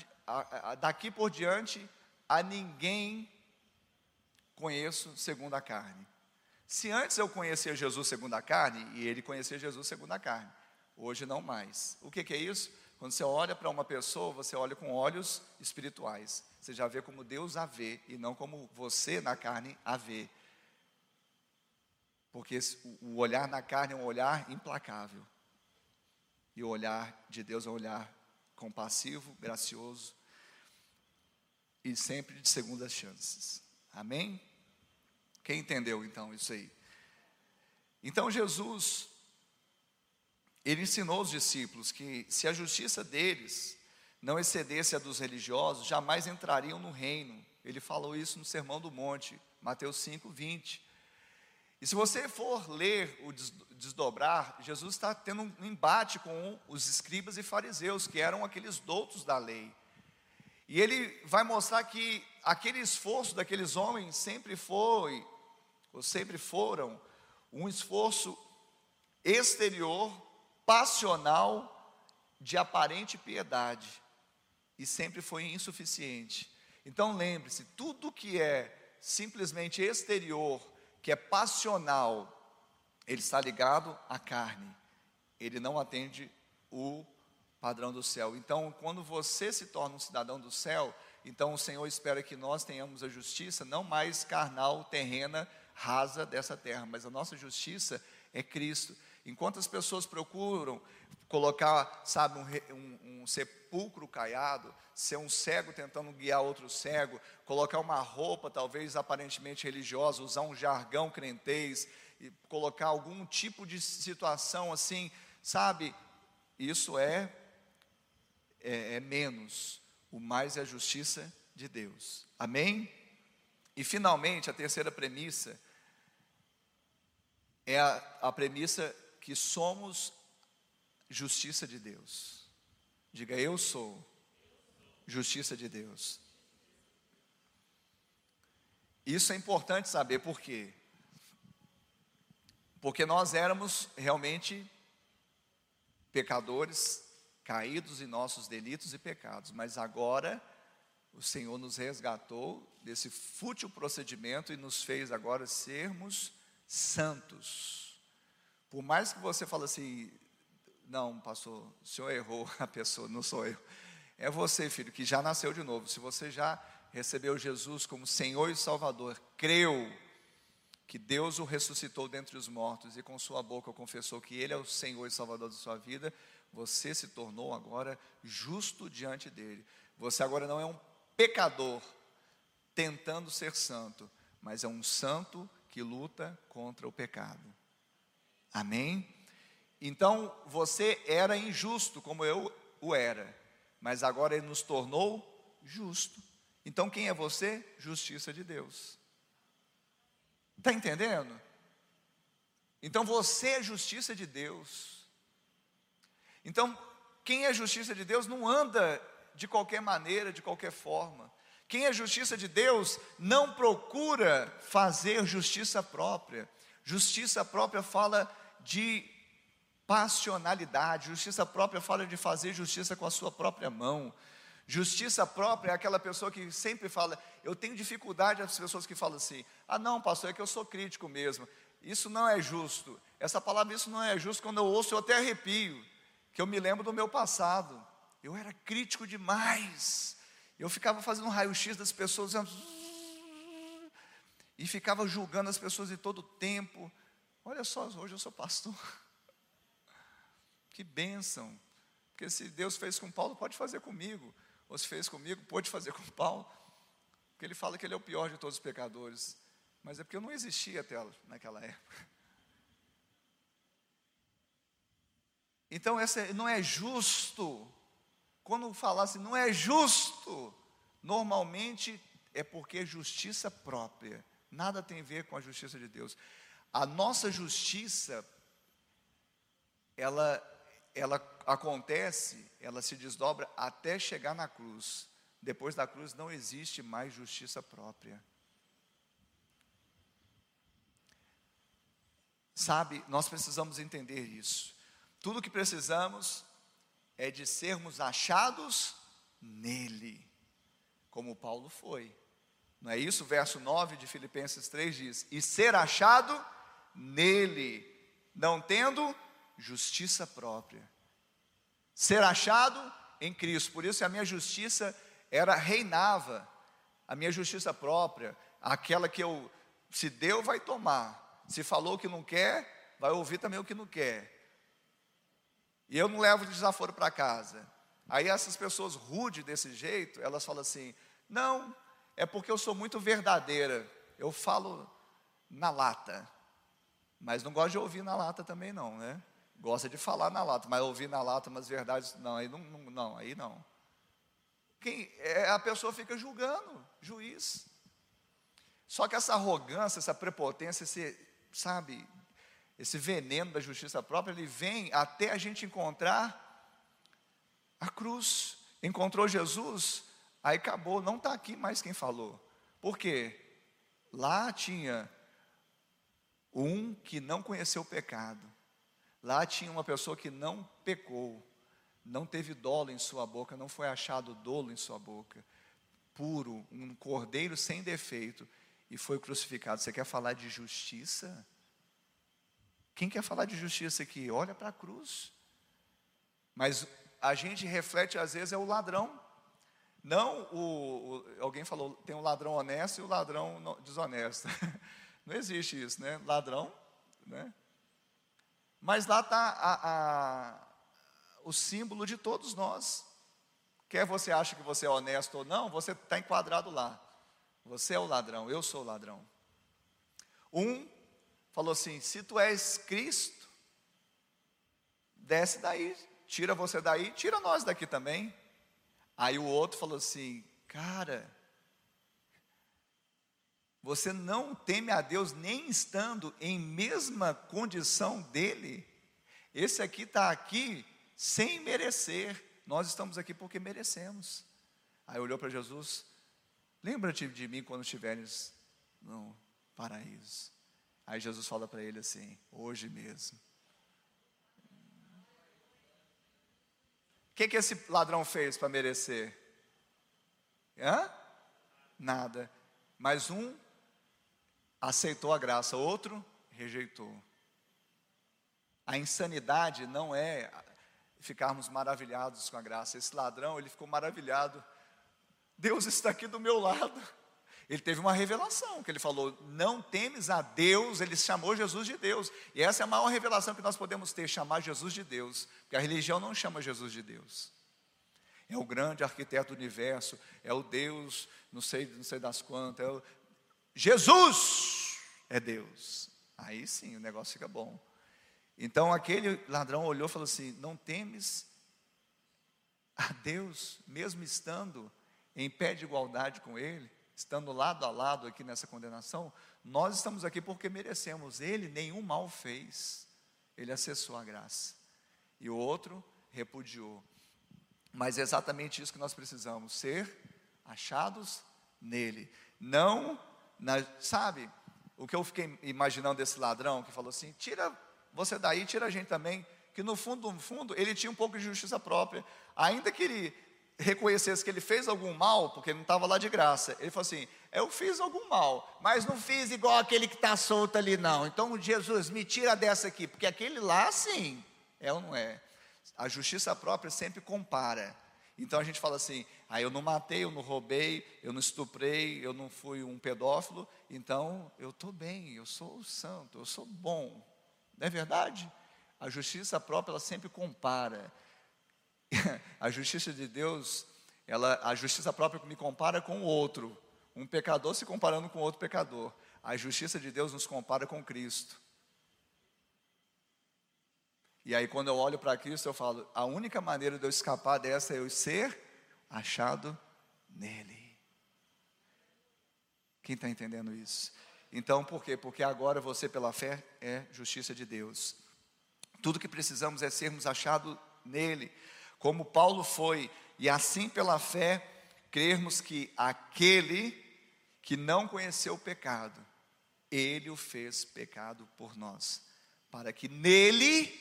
daqui por diante, a ninguém conheço segundo a carne. Se antes eu conhecia Jesus segundo a carne, e ele conhecia Jesus segundo a carne, hoje não mais. O que, que é isso? Quando você olha para uma pessoa, você olha com olhos espirituais. Você já vê como Deus a vê e não como você na carne a vê. Porque o olhar na carne é um olhar implacável. E o olhar de Deus é um olhar compassivo, gracioso e sempre de segundas chances. Amém? Quem entendeu então isso aí? Então Jesus, ele ensinou os discípulos que se a justiça deles não excedesse a dos religiosos, jamais entrariam no reino. Ele falou isso no Sermão do Monte, Mateus 5, 20. E se você for ler o desdobrar, Jesus está tendo um embate com os escribas e fariseus, que eram aqueles doutos da lei. E ele vai mostrar que aquele esforço daqueles homens sempre foi sempre foram, um esforço exterior, passional, de aparente piedade, e sempre foi insuficiente. Então lembre-se: tudo que é simplesmente exterior, que é passional, ele está ligado à carne, ele não atende o padrão do céu. Então, quando você se torna um cidadão do céu, então o Senhor espera que nós tenhamos a justiça não mais carnal, terrena, rasa dessa terra, mas a nossa justiça é Cristo. Enquanto as pessoas procuram colocar, sabe, um, um, um, sepulcro caiado, ser um cego tentando guiar outro cego, colocar uma roupa talvez aparentemente religiosa, usar um jargão crentez, e colocar algum tipo de situação assim, sabe, isso é, é, é menos. O mais é a justiça de Deus. Amém? E finalmente, a terceira premissa é a, a premissa que somos justiça de Deus. Diga, eu sou justiça de Deus. Isso é importante saber por quê? Porque nós éramos realmente pecadores, caídos em nossos delitos e pecados, mas agora o Senhor nos resgatou desse fútil procedimento e nos fez agora sermos santos. Por mais que você fale assim, não, pastor, o senhor errou [LAUGHS] a pessoa, não sou eu. É você, filho, que já nasceu de novo. Se você já recebeu Jesus como Senhor e Salvador, creu que Deus o ressuscitou dentre os mortos e com sua boca confessou que Ele é o Senhor e Salvador da sua vida, você se tornou agora justo diante dele. Você agora não é um pecador tentando ser santo, mas é um santo que luta contra o pecado. Amém? Então você era injusto, como eu o era, mas agora ele nos tornou justo. Então quem é você? Justiça de Deus. Está entendendo? Então você é justiça de Deus. Então, quem é justiça de Deus não anda de qualquer maneira, de qualquer forma. Quem é justiça de Deus não procura fazer justiça própria. Justiça própria fala de passionalidade, justiça própria fala de fazer justiça com a sua própria mão. Justiça própria é aquela pessoa que sempre fala, eu tenho dificuldade as pessoas que falam assim: "Ah, não, pastor, é que eu sou crítico mesmo". Isso não é justo. Essa palavra isso não é justo quando eu ouço eu até arrepio, que eu me lembro do meu passado. Eu era crítico demais. Eu ficava fazendo um raio-x das pessoas e ficava julgando as pessoas de todo tempo. Olha só, hoje eu sou pastor. [LAUGHS] Que bênção. Porque se Deus fez com Paulo, pode fazer comigo ou se fez comigo, pôde fazer com Paulo, porque ele fala que ele é o pior de todos os pecadores, mas é porque eu não existia até naquela época. [LAUGHS] Então, essa não é justo. Quando falasse não é justo, normalmente é porque é justiça própria. Nada tem a ver com a justiça de Deus. A nossa justiça, ela ela acontece, ela se desdobra até chegar na cruz. Depois da cruz não existe mais justiça própria. Sabe, nós precisamos entender isso. Tudo que precisamos é de sermos achados nele, como Paulo foi. Não é isso? Verso 9 de Filipenses 3 diz: E ser achado nele, não tendo justiça própria. Ser achado em Cristo. Por isso a minha justiça era reinava. A minha justiça própria, aquela que eu se deu vai tomar. Se falou o que não quer, vai ouvir também o que não quer. E eu não levo desaforo para casa. Aí essas pessoas rudes desse jeito, elas falam assim: "Não, é porque eu sou muito verdadeira. Eu falo na lata. Mas não gosto de ouvir na lata também não, né? Gosta de falar na lata, mas ouvir na lata umas verdades, não, aí não, não, não aí não. Quem, é, a pessoa fica julgando, juiz. Só que essa arrogância, essa prepotência, esse, sabe, esse veneno da justiça própria, ele vem até a gente encontrar a cruz. Encontrou Jesus, aí acabou, não está aqui mais quem falou. Por quê? Lá tinha um que não conheceu o pecado, Lá tinha uma pessoa que não pecou, não teve dolo em sua boca, não foi achado dolo em sua boca, puro, um cordeiro sem defeito, e foi crucificado. Você quer falar de justiça? Quem quer falar de justiça aqui? Olha para a cruz. Mas a gente reflete, às vezes, é o ladrão. Não o, o, Alguém falou, tem um ladrão honesto e o um ladrão desonesto. [LAUGHS] Não existe isso, né? Ladrão, né? Mas lá está o símbolo de todos nós. Quer você acha que você é honesto ou não, você está enquadrado lá. Você é o ladrão, eu sou o ladrão. Um falou assim: se tu és Cristo, desce daí, tira você daí, tira nós daqui também. Aí o outro falou assim: cara, Você não teme a Deus nem estando em mesma condição dele. Esse aqui está aqui sem merecer. Nós estamos aqui porque merecemos. Aí olhou para Jesus, lembra-te de mim quando estiveres no paraíso. Aí Jesus fala para ele assim: hoje mesmo. O que, que esse ladrão fez para merecer? Hã? Nada. Mas um aceitou a graça, outro rejeitou. A insanidade não é ficarmos maravilhados com a graça. Esse ladrão, ele ficou maravilhado. Deus está aqui do meu lado. Ele teve uma revelação, que ele falou: Não temes a Deus, ele chamou Jesus de Deus. E essa é a maior revelação que nós podemos ter: chamar Jesus de Deus. Porque a religião não chama Jesus de Deus. É o grande arquiteto do universo, é o Deus, não sei, não sei das quantas, é o... Jesus é Deus. Aí sim o negócio fica bom. Então aquele ladrão olhou e falou assim: Não temes a Deus, mesmo estando em pé de igualdade com Ele, estando lado a lado aqui nessa condenação, nós estamos aqui porque merecemos. Ele nenhum mal fez, ele acessou a graça. E o outro repudiou. Mas é exatamente isso que nós precisamos: ser achados nele. Não, na, sabe, o que eu fiquei imaginando desse ladrão que falou assim: tira você daí, tira a gente também. Que no fundo, no fundo, ele tinha um pouco de justiça própria. Ainda que ele reconhecesse que ele fez algum mal, porque ele não estava lá de graça. Ele falou assim: Eu fiz algum mal, mas não fiz igual aquele que está solto ali, não. Então, Jesus, me tira dessa aqui, porque aquele lá, sim, é ou não é? A justiça própria sempre compara. Então a gente fala assim: ah, eu não matei, eu não roubei, eu não estuprei, eu não fui um pedófilo, então eu estou bem, eu sou santo, eu sou bom. Não é verdade? A justiça própria, ela sempre compara. [LAUGHS] a justiça de Deus, ela, a justiça própria me compara com o outro. Um pecador se comparando com outro pecador. A justiça de Deus nos compara com Cristo. E aí, quando eu olho para Cristo, eu falo: a única maneira de eu escapar dessa é eu ser achado nele. Quem está entendendo isso? Então, por quê? Porque agora você, pela fé, é justiça de Deus. Tudo que precisamos é sermos achados nele, como Paulo foi, e assim pela fé, crermos que aquele que não conheceu o pecado, ele o fez pecado por nós, para que nele,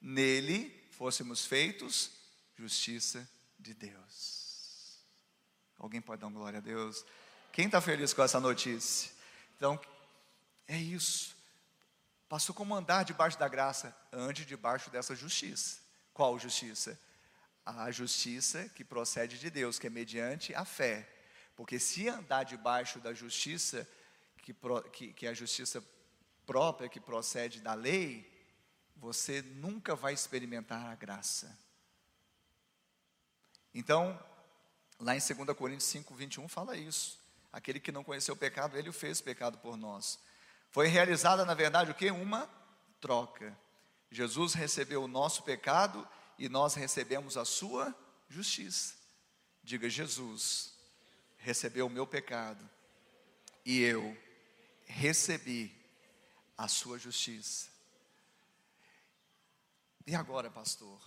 nele, fôssemos feitos justiça de Deus. Alguém pode dar uma glória a Deus? Quem está feliz com essa notícia? Então, é isso. Passou como andar debaixo da graça, ande debaixo dessa justiça. Qual justiça? A justiça que procede de Deus, que é mediante a fé. Porque se andar debaixo da justiça, que, que, que é a justiça própria, que procede da lei, você nunca vai experimentar a graça. Então, lá em 2 Coríntios 5, 21 fala isso. Aquele que não conheceu o pecado, ele o fez pecado por nós. Foi realizada, na verdade, o que? Uma troca. Jesus recebeu o nosso pecado e nós recebemos a sua justiça. Diga, Jesus recebeu o meu pecado e eu recebi a sua justiça. E agora, pastor?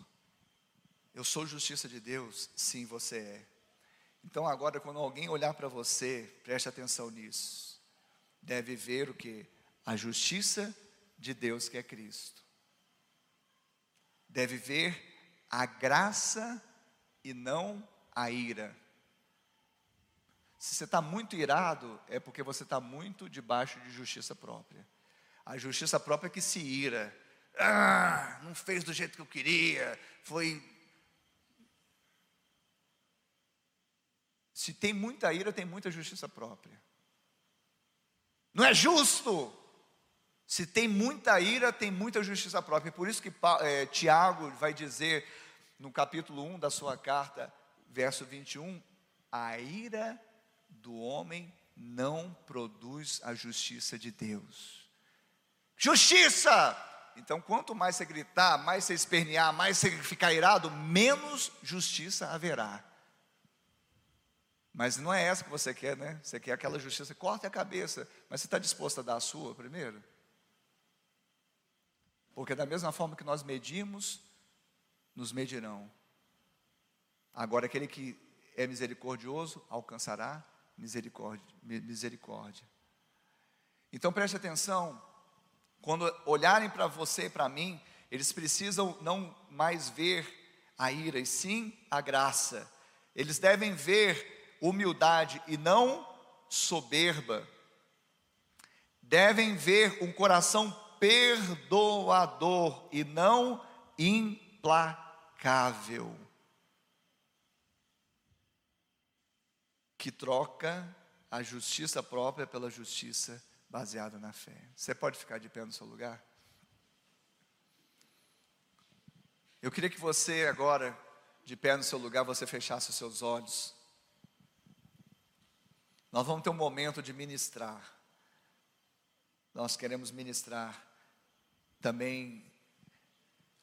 Eu sou justiça de Deus? Sim, você é. Então agora quando alguém olhar para você, preste atenção nisso. Deve ver o que? A justiça de Deus que é Cristo. Deve ver a graça e não a ira. Se você está muito irado, é porque você está muito debaixo de justiça própria. A justiça própria que se ira. Ah, não fez do jeito que eu queria, foi Se tem muita ira, tem muita justiça própria. Não é justo. Se tem muita ira, tem muita justiça própria. Por isso que é, Tiago vai dizer no capítulo 1 da sua carta, verso 21, a ira do homem não produz a justiça de Deus. Justiça! Então, quanto mais você gritar, mais você espernear, mais você ficar irado, menos justiça haverá. Mas não é essa que você quer, né? Você quer aquela justiça, corta a cabeça, mas você está disposto a dar a sua primeiro? Porque da mesma forma que nós medimos, nos medirão. Agora, aquele que é misericordioso alcançará misericórdia. misericórdia. Então preste atenção, quando olharem para você e para mim, eles precisam não mais ver a ira, e sim a graça. Eles devem ver humildade e não soberba. Devem ver um coração perdoador e não implacável. Que troca a justiça própria pela justiça baseada na fé. Você pode ficar de pé no seu lugar? Eu queria que você agora, de pé no seu lugar, você fechasse os seus olhos. Nós vamos ter um momento de ministrar. Nós queremos ministrar também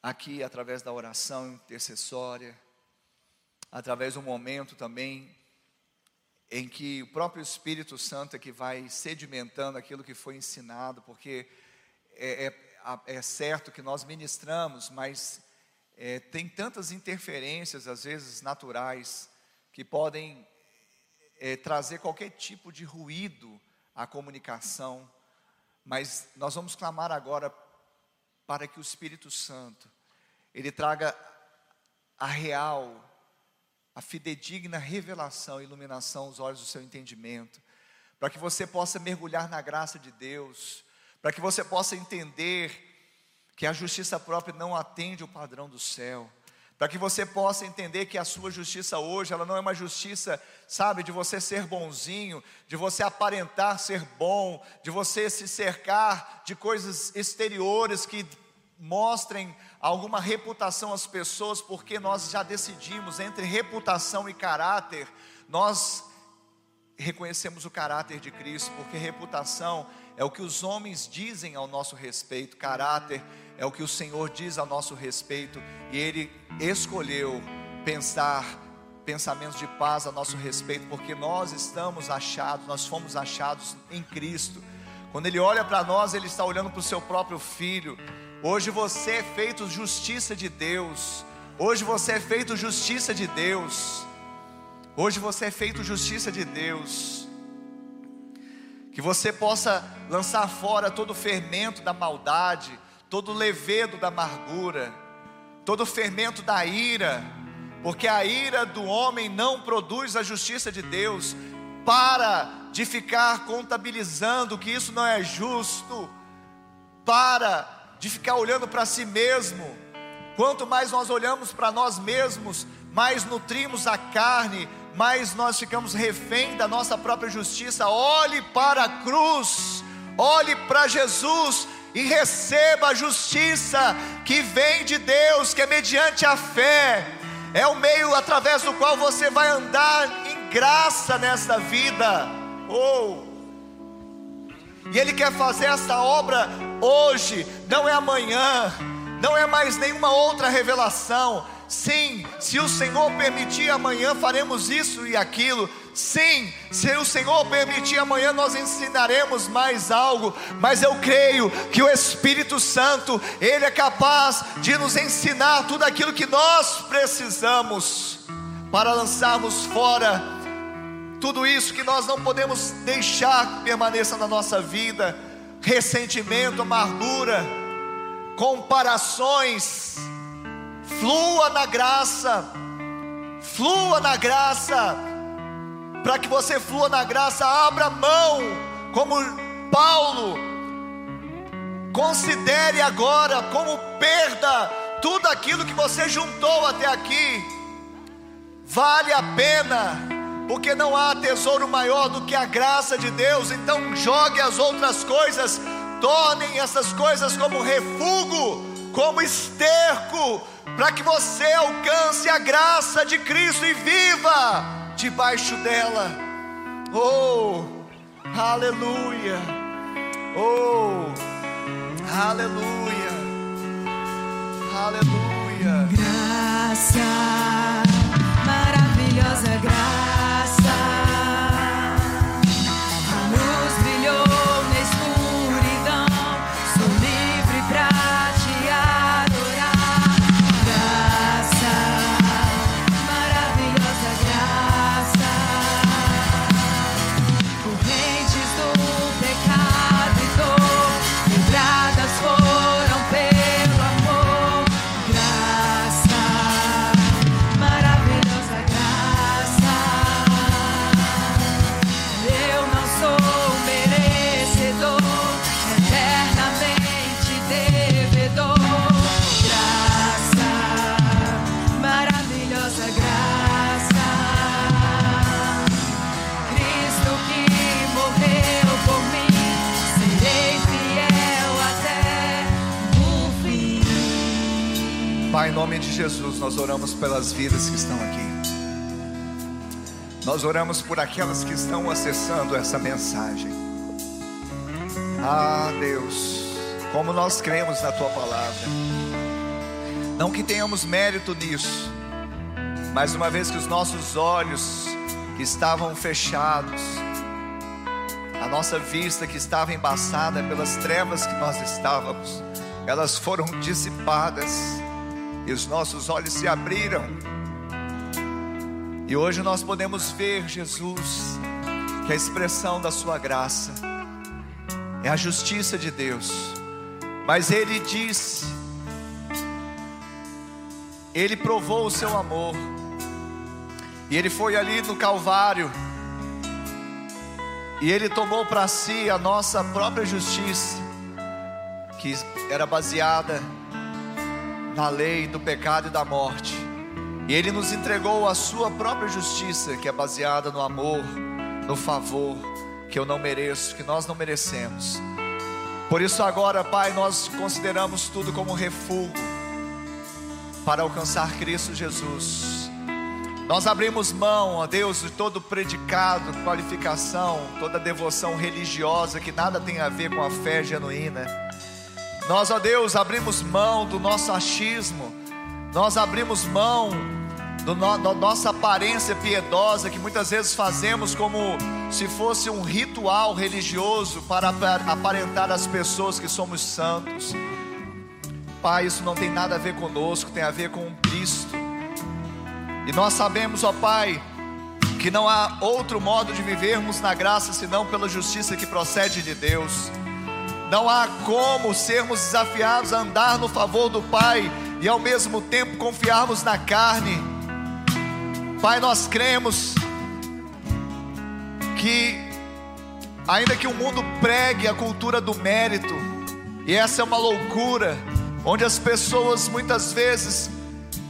aqui através da oração intercessória, através do momento também em que o próprio Espírito Santo é que vai sedimentando aquilo que foi ensinado, porque é, é, é certo que nós ministramos, mas é, tem tantas interferências, às vezes naturais, que podem é, trazer qualquer tipo de ruído à comunicação, mas nós vamos clamar agora para que o Espírito Santo, ele traga a real, a fidedigna revelação, iluminação aos olhos do seu entendimento, para que você possa mergulhar na graça de Deus, para que você possa entender que a justiça própria não atende o padrão do céu, para que você possa entender que a sua justiça hoje, ela não é uma justiça, sabe, de você ser bonzinho, de você aparentar ser bom, de você se cercar de coisas exteriores que mostrem alguma reputação às pessoas, porque nós já decidimos entre reputação e caráter, nós reconhecemos o caráter de Cristo, porque reputação é o que os homens dizem ao nosso respeito, caráter é o que o Senhor diz ao nosso respeito, e Ele escolheu pensar pensamentos de paz a nosso respeito, porque nós estamos achados, nós fomos achados em Cristo. Quando Ele olha para nós, Ele está olhando para o seu próprio Filho. Hoje você é feito justiça de Deus. Hoje você é feito justiça de Deus. Hoje você é feito justiça de Deus. Que você possa lançar fora todo o fermento da maldade, todo o levedo da amargura, todo o fermento da ira, porque a ira do homem não produz a justiça de Deus. Para de ficar contabilizando que isso não é justo. Para de ficar olhando para si mesmo. Quanto mais nós olhamos para nós mesmos, mais nutrimos a carne, mais nós ficamos refém da nossa própria justiça. Olhe para a cruz, olhe para Jesus e receba a justiça que vem de Deus, que é mediante a fé. É o meio através do qual você vai andar em graça nesta vida. Oh! E Ele quer fazer essa obra hoje, não é amanhã, não é mais nenhuma outra revelação. Sim, se o Senhor permitir, amanhã faremos isso e aquilo. Sim, se o Senhor permitir, amanhã nós ensinaremos mais algo, mas eu creio que o Espírito Santo, Ele é capaz de nos ensinar tudo aquilo que nós precisamos para lançarmos fora tudo isso que nós não podemos deixar que permaneça na nossa vida ressentimento, amargura, comparações. Flua na graça, flua na graça, para que você flua na graça, abra mão, como Paulo, considere agora como perda tudo aquilo que você juntou até aqui, vale a pena porque não há tesouro maior do que a graça de Deus. Então, jogue as outras coisas, tornem essas coisas como refúgio, como esterco, para que você alcance a graça de Cristo e viva debaixo dela. Oh, aleluia! Oh, aleluia! Aleluia! Graça. Jesus, nós oramos pelas vidas que estão aqui. Nós oramos por aquelas que estão acessando essa mensagem. Ah, Deus, como nós cremos na tua palavra. Não que tenhamos mérito nisso, mas uma vez que os nossos olhos que estavam fechados, a nossa vista que estava embaçada pelas trevas que nós estávamos, elas foram dissipadas e os nossos olhos se abriram. E hoje nós podemos ver Jesus, que a expressão da Sua graça. É a justiça de Deus, mas Ele disse, Ele provou o seu amor, e Ele foi ali no Calvário, e Ele tomou para si a nossa própria justiça, que era baseada na lei do pecado e da morte. E Ele nos entregou a Sua própria justiça, que é baseada no amor, no favor, que eu não mereço, que nós não merecemos. Por isso, agora, Pai, nós consideramos tudo como refúgio para alcançar Cristo Jesus. Nós abrimos mão, ó Deus, de todo predicado, qualificação, toda devoção religiosa que nada tem a ver com a fé genuína. Nós, ó Deus, abrimos mão do nosso achismo, nós abrimos mão do no, da nossa aparência piedosa que muitas vezes fazemos como se fosse um ritual religioso para aparentar às pessoas que somos santos. Pai, isso não tem nada a ver conosco, tem a ver com Cristo. E nós sabemos, ó Pai, que não há outro modo de vivermos na graça senão pela justiça que procede de Deus. Não há como sermos desafiados a andar no favor do Pai e ao mesmo tempo confiarmos na carne. Pai, nós cremos que, ainda que o mundo pregue a cultura do mérito, e essa é uma loucura, onde as pessoas muitas vezes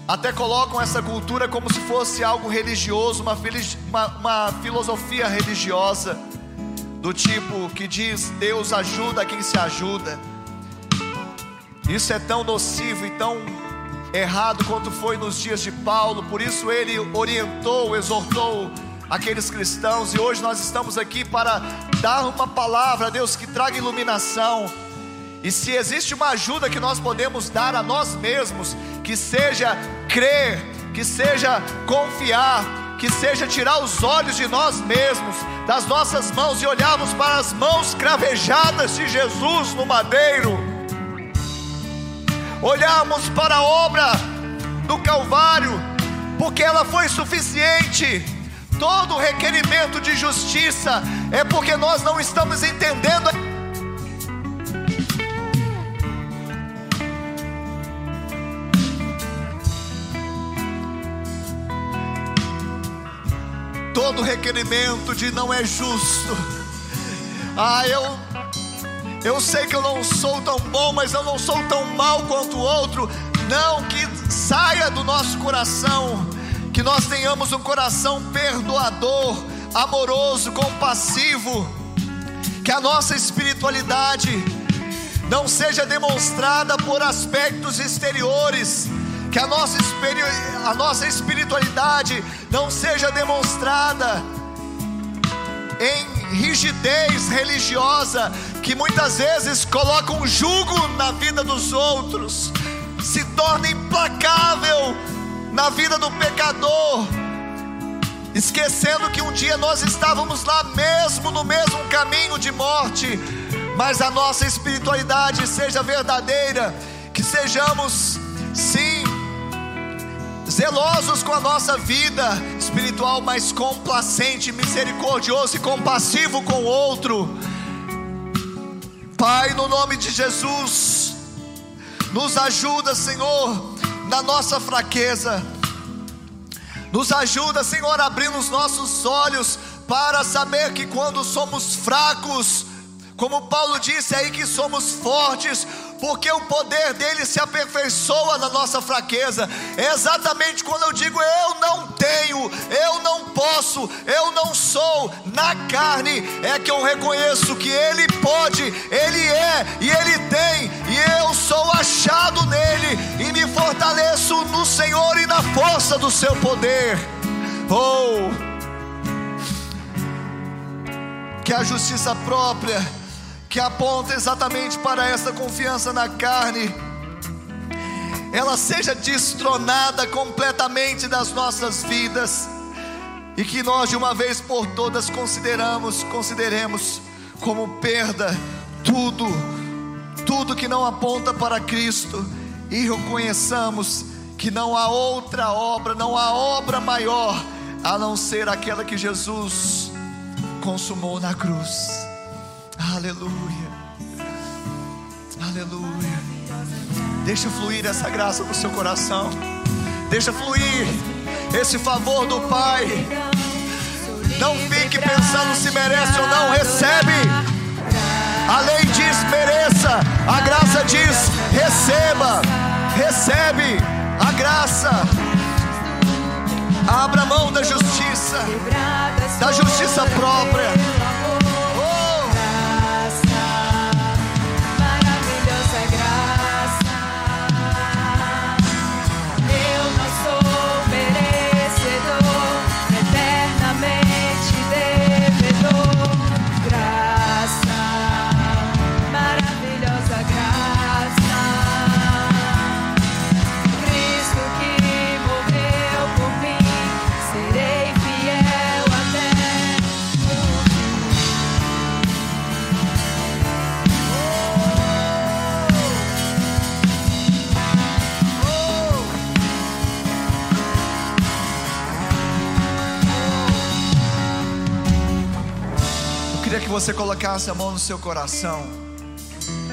até colocam essa cultura como se fosse algo religioso, uma, uma, uma filosofia religiosa do tipo que diz Deus ajuda quem se ajuda. Isso é tão nocivo e tão errado quanto foi nos dias de Paulo, por isso ele orientou, exortou aqueles cristãos, e hoje nós estamos aqui para dar uma palavra a Deus que traga iluminação. E se existe uma ajuda que nós podemos dar a nós mesmos, que seja crer, que seja confiar, que seja tirar os olhos de nós mesmos, das nossas mãos e olharmos para as mãos cravejadas de Jesus no madeiro, olharmos para a obra do Calvário, porque ela foi suficiente. Todo requerimento de justiça é porque nós não estamos entendendo. Todo requerimento de não é justo. Ah, eu eu sei que eu não sou tão bom, mas eu não sou tão mal quanto o outro. Não, que saia do nosso coração, que nós tenhamos um coração perdoador, amoroso, compassivo, que a nossa espiritualidade não seja demonstrada por aspectos exteriores, que a nossa, a nossa espiritualidade não seja demonstrada em rigidez religiosa, que muitas vezes coloca um jugo na vida dos outros, se torna implacável na vida do pecador, esquecendo que um dia nós estávamos lá mesmo, no mesmo caminho de morte, mas a nossa espiritualidade seja verdadeira, que sejamos, sim, zelosos com a nossa vida espiritual, mas complacente, misericordioso e compassivo com o outro. Pai, no nome de Jesus, nos ajuda, Senhor, na nossa fraqueza. Nos ajuda, Senhor, a abrir os nossos olhos para saber que quando somos fracos, como Paulo disse aí que somos fortes, porque o poder dele se aperfeiçoa na nossa fraqueza. É exatamente quando eu digo eu não tenho, eu não posso, eu não sou, na carne, é que eu reconheço que ele pode, ele é e ele tem, e eu sou achado nele e me fortaleço no Senhor e na força do seu poder. Oh, que a justiça própria, que aponta exatamente para essa confiança na carne, ela seja destronada completamente das nossas vidas. E que nós de uma vez por todas consideramos, consideremos como perda tudo, tudo que não aponta para Cristo. E reconheçamos que não há outra obra, não há obra maior a não ser aquela que Jesus consumou na cruz. Aleluia. Aleluia. Deixa fluir essa graça no seu coração. Deixa fluir esse favor do Pai. Não fique pensando se merece ou não, recebe. A lei diz mereça, a graça diz receba, recebe a graça. Abra mão da justiça, da justiça própria. Você colocasse a mão no seu coração.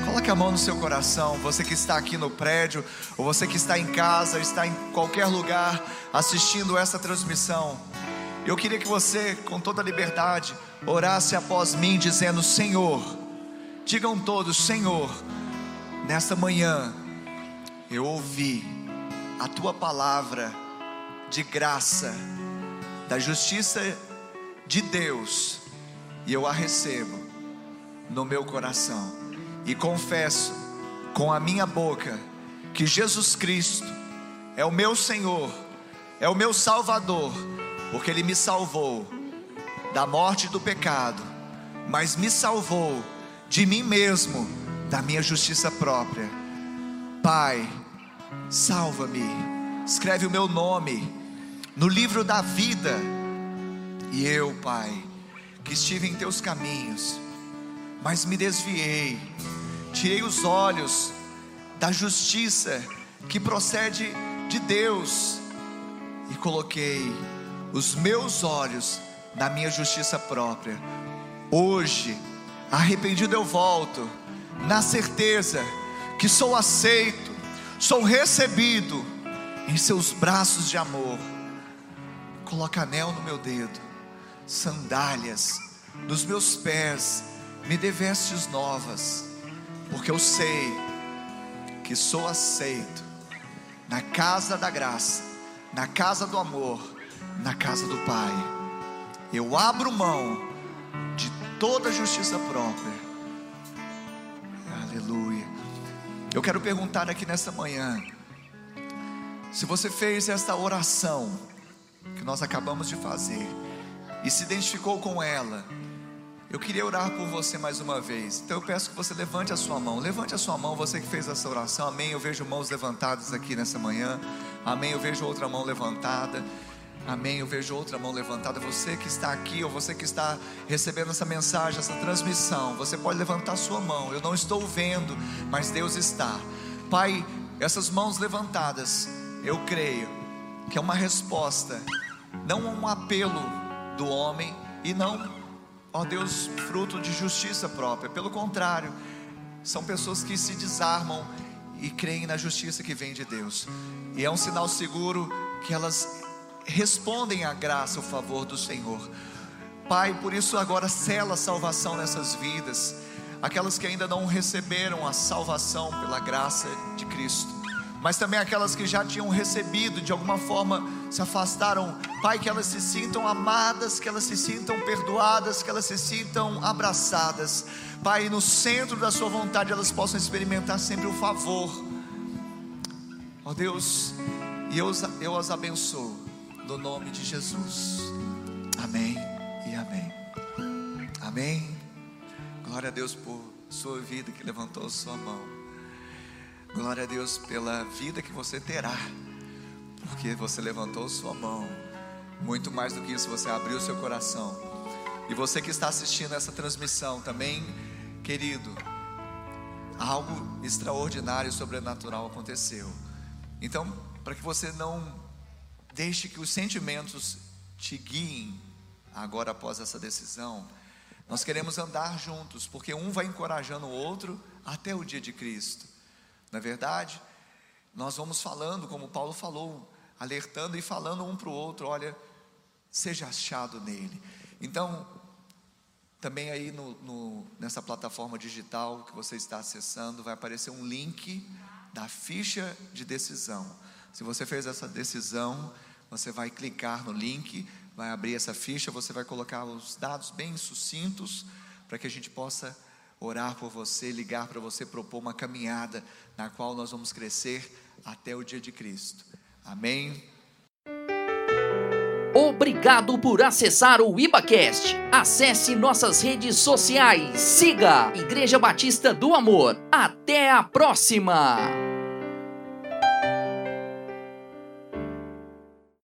Coloque a mão no seu coração. Você que está aqui no prédio, ou você que está em casa, está em qualquer lugar assistindo essa transmissão. Eu queria que você, com toda liberdade, orasse após mim, dizendo: Senhor, digam todos: Senhor, nesta manhã eu ouvi a tua palavra de graça, da justiça de Deus e eu a recebo no meu coração. E confesso com a minha boca que Jesus Cristo é o meu Senhor, é o meu Salvador, porque Ele me salvou da morte e do pecado, mas me salvou de mim mesmo, da minha justiça própria. Pai, salva-me, escreve o meu nome no livro da vida, e eu, Pai, que estive em teus caminhos, mas me desviei, tirei os olhos da justiça que procede de Deus e coloquei os meus olhos na minha justiça própria. Hoje, arrependido eu volto, na certeza que sou aceito, sou recebido em seus braços de amor. Coloca anel no meu dedo sandálias dos meus pés, me dê vestes novas, porque eu sei que sou aceito na casa da graça, na casa do amor, na casa do Pai. Eu abro mão de toda justiça própria. Aleluia. Eu quero perguntar aqui nesta manhã, se você fez esta oração que nós acabamos de fazer, e se identificou com ela, eu queria orar por você mais uma vez. Então eu peço que você levante a sua mão. Levante a sua mão, você que fez essa oração. Amém. Eu vejo mãos levantadas aqui nessa manhã. Amém. Eu vejo outra mão levantada. Amém. Eu vejo outra mão levantada. Você que está aqui, ou você que está recebendo essa mensagem, essa transmissão, você pode levantar sua mão. Eu não estou vendo, mas Deus está. Pai, essas mãos levantadas, eu creio que é uma resposta, não um apelo do homem e não, ó Deus, fruto de justiça própria. Pelo contrário, são pessoas que se desarmam e creem na justiça que vem de Deus. E é um sinal seguro que elas respondem à graça, ao favor do Senhor. Pai, por isso agora sela a salvação nessas vidas, aquelas que ainda não receberam a salvação pela graça de Cristo, mas também aquelas que já tinham recebido de alguma forma se afastaram, Pai, que elas se sintam amadas, que elas se sintam perdoadas, que elas se sintam abraçadas. Pai, no centro da Sua vontade elas possam experimentar sempre o favor. Ó Deus, e eu, eu as abençoo, no nome de Jesus. Amém e amém. Amém. Glória a Deus por sua vida que levantou sua mão. Glória a Deus pela vida que você terá, porque você levantou sua mão. Muito mais do que isso, você abriu seu coração. E você que está assistindo essa transmissão também, querido, algo extraordinário, sobrenatural aconteceu. Então, para que você não deixe que os sentimentos te guiem agora após essa decisão, nós queremos andar juntos, porque um vai encorajando o outro até o dia de Cristo. Na é verdade, nós vamos falando, como Paulo falou, alertando e falando um para o outro: olha, seja achado nele. Então, também aí no, no, nessa plataforma digital que você está acessando, vai aparecer um link da ficha de decisão. Se você fez essa decisão, você vai clicar no link, vai abrir essa ficha, você vai colocar os dados bem sucintos para que a gente possa orar por você, ligar para você, propor uma caminhada na qual nós vamos crescer até o dia de Cristo. Amém. Obrigado por acessar o IbaCast. Acesse nossas redes sociais. Siga Igreja Batista do Amor. Até a próxima!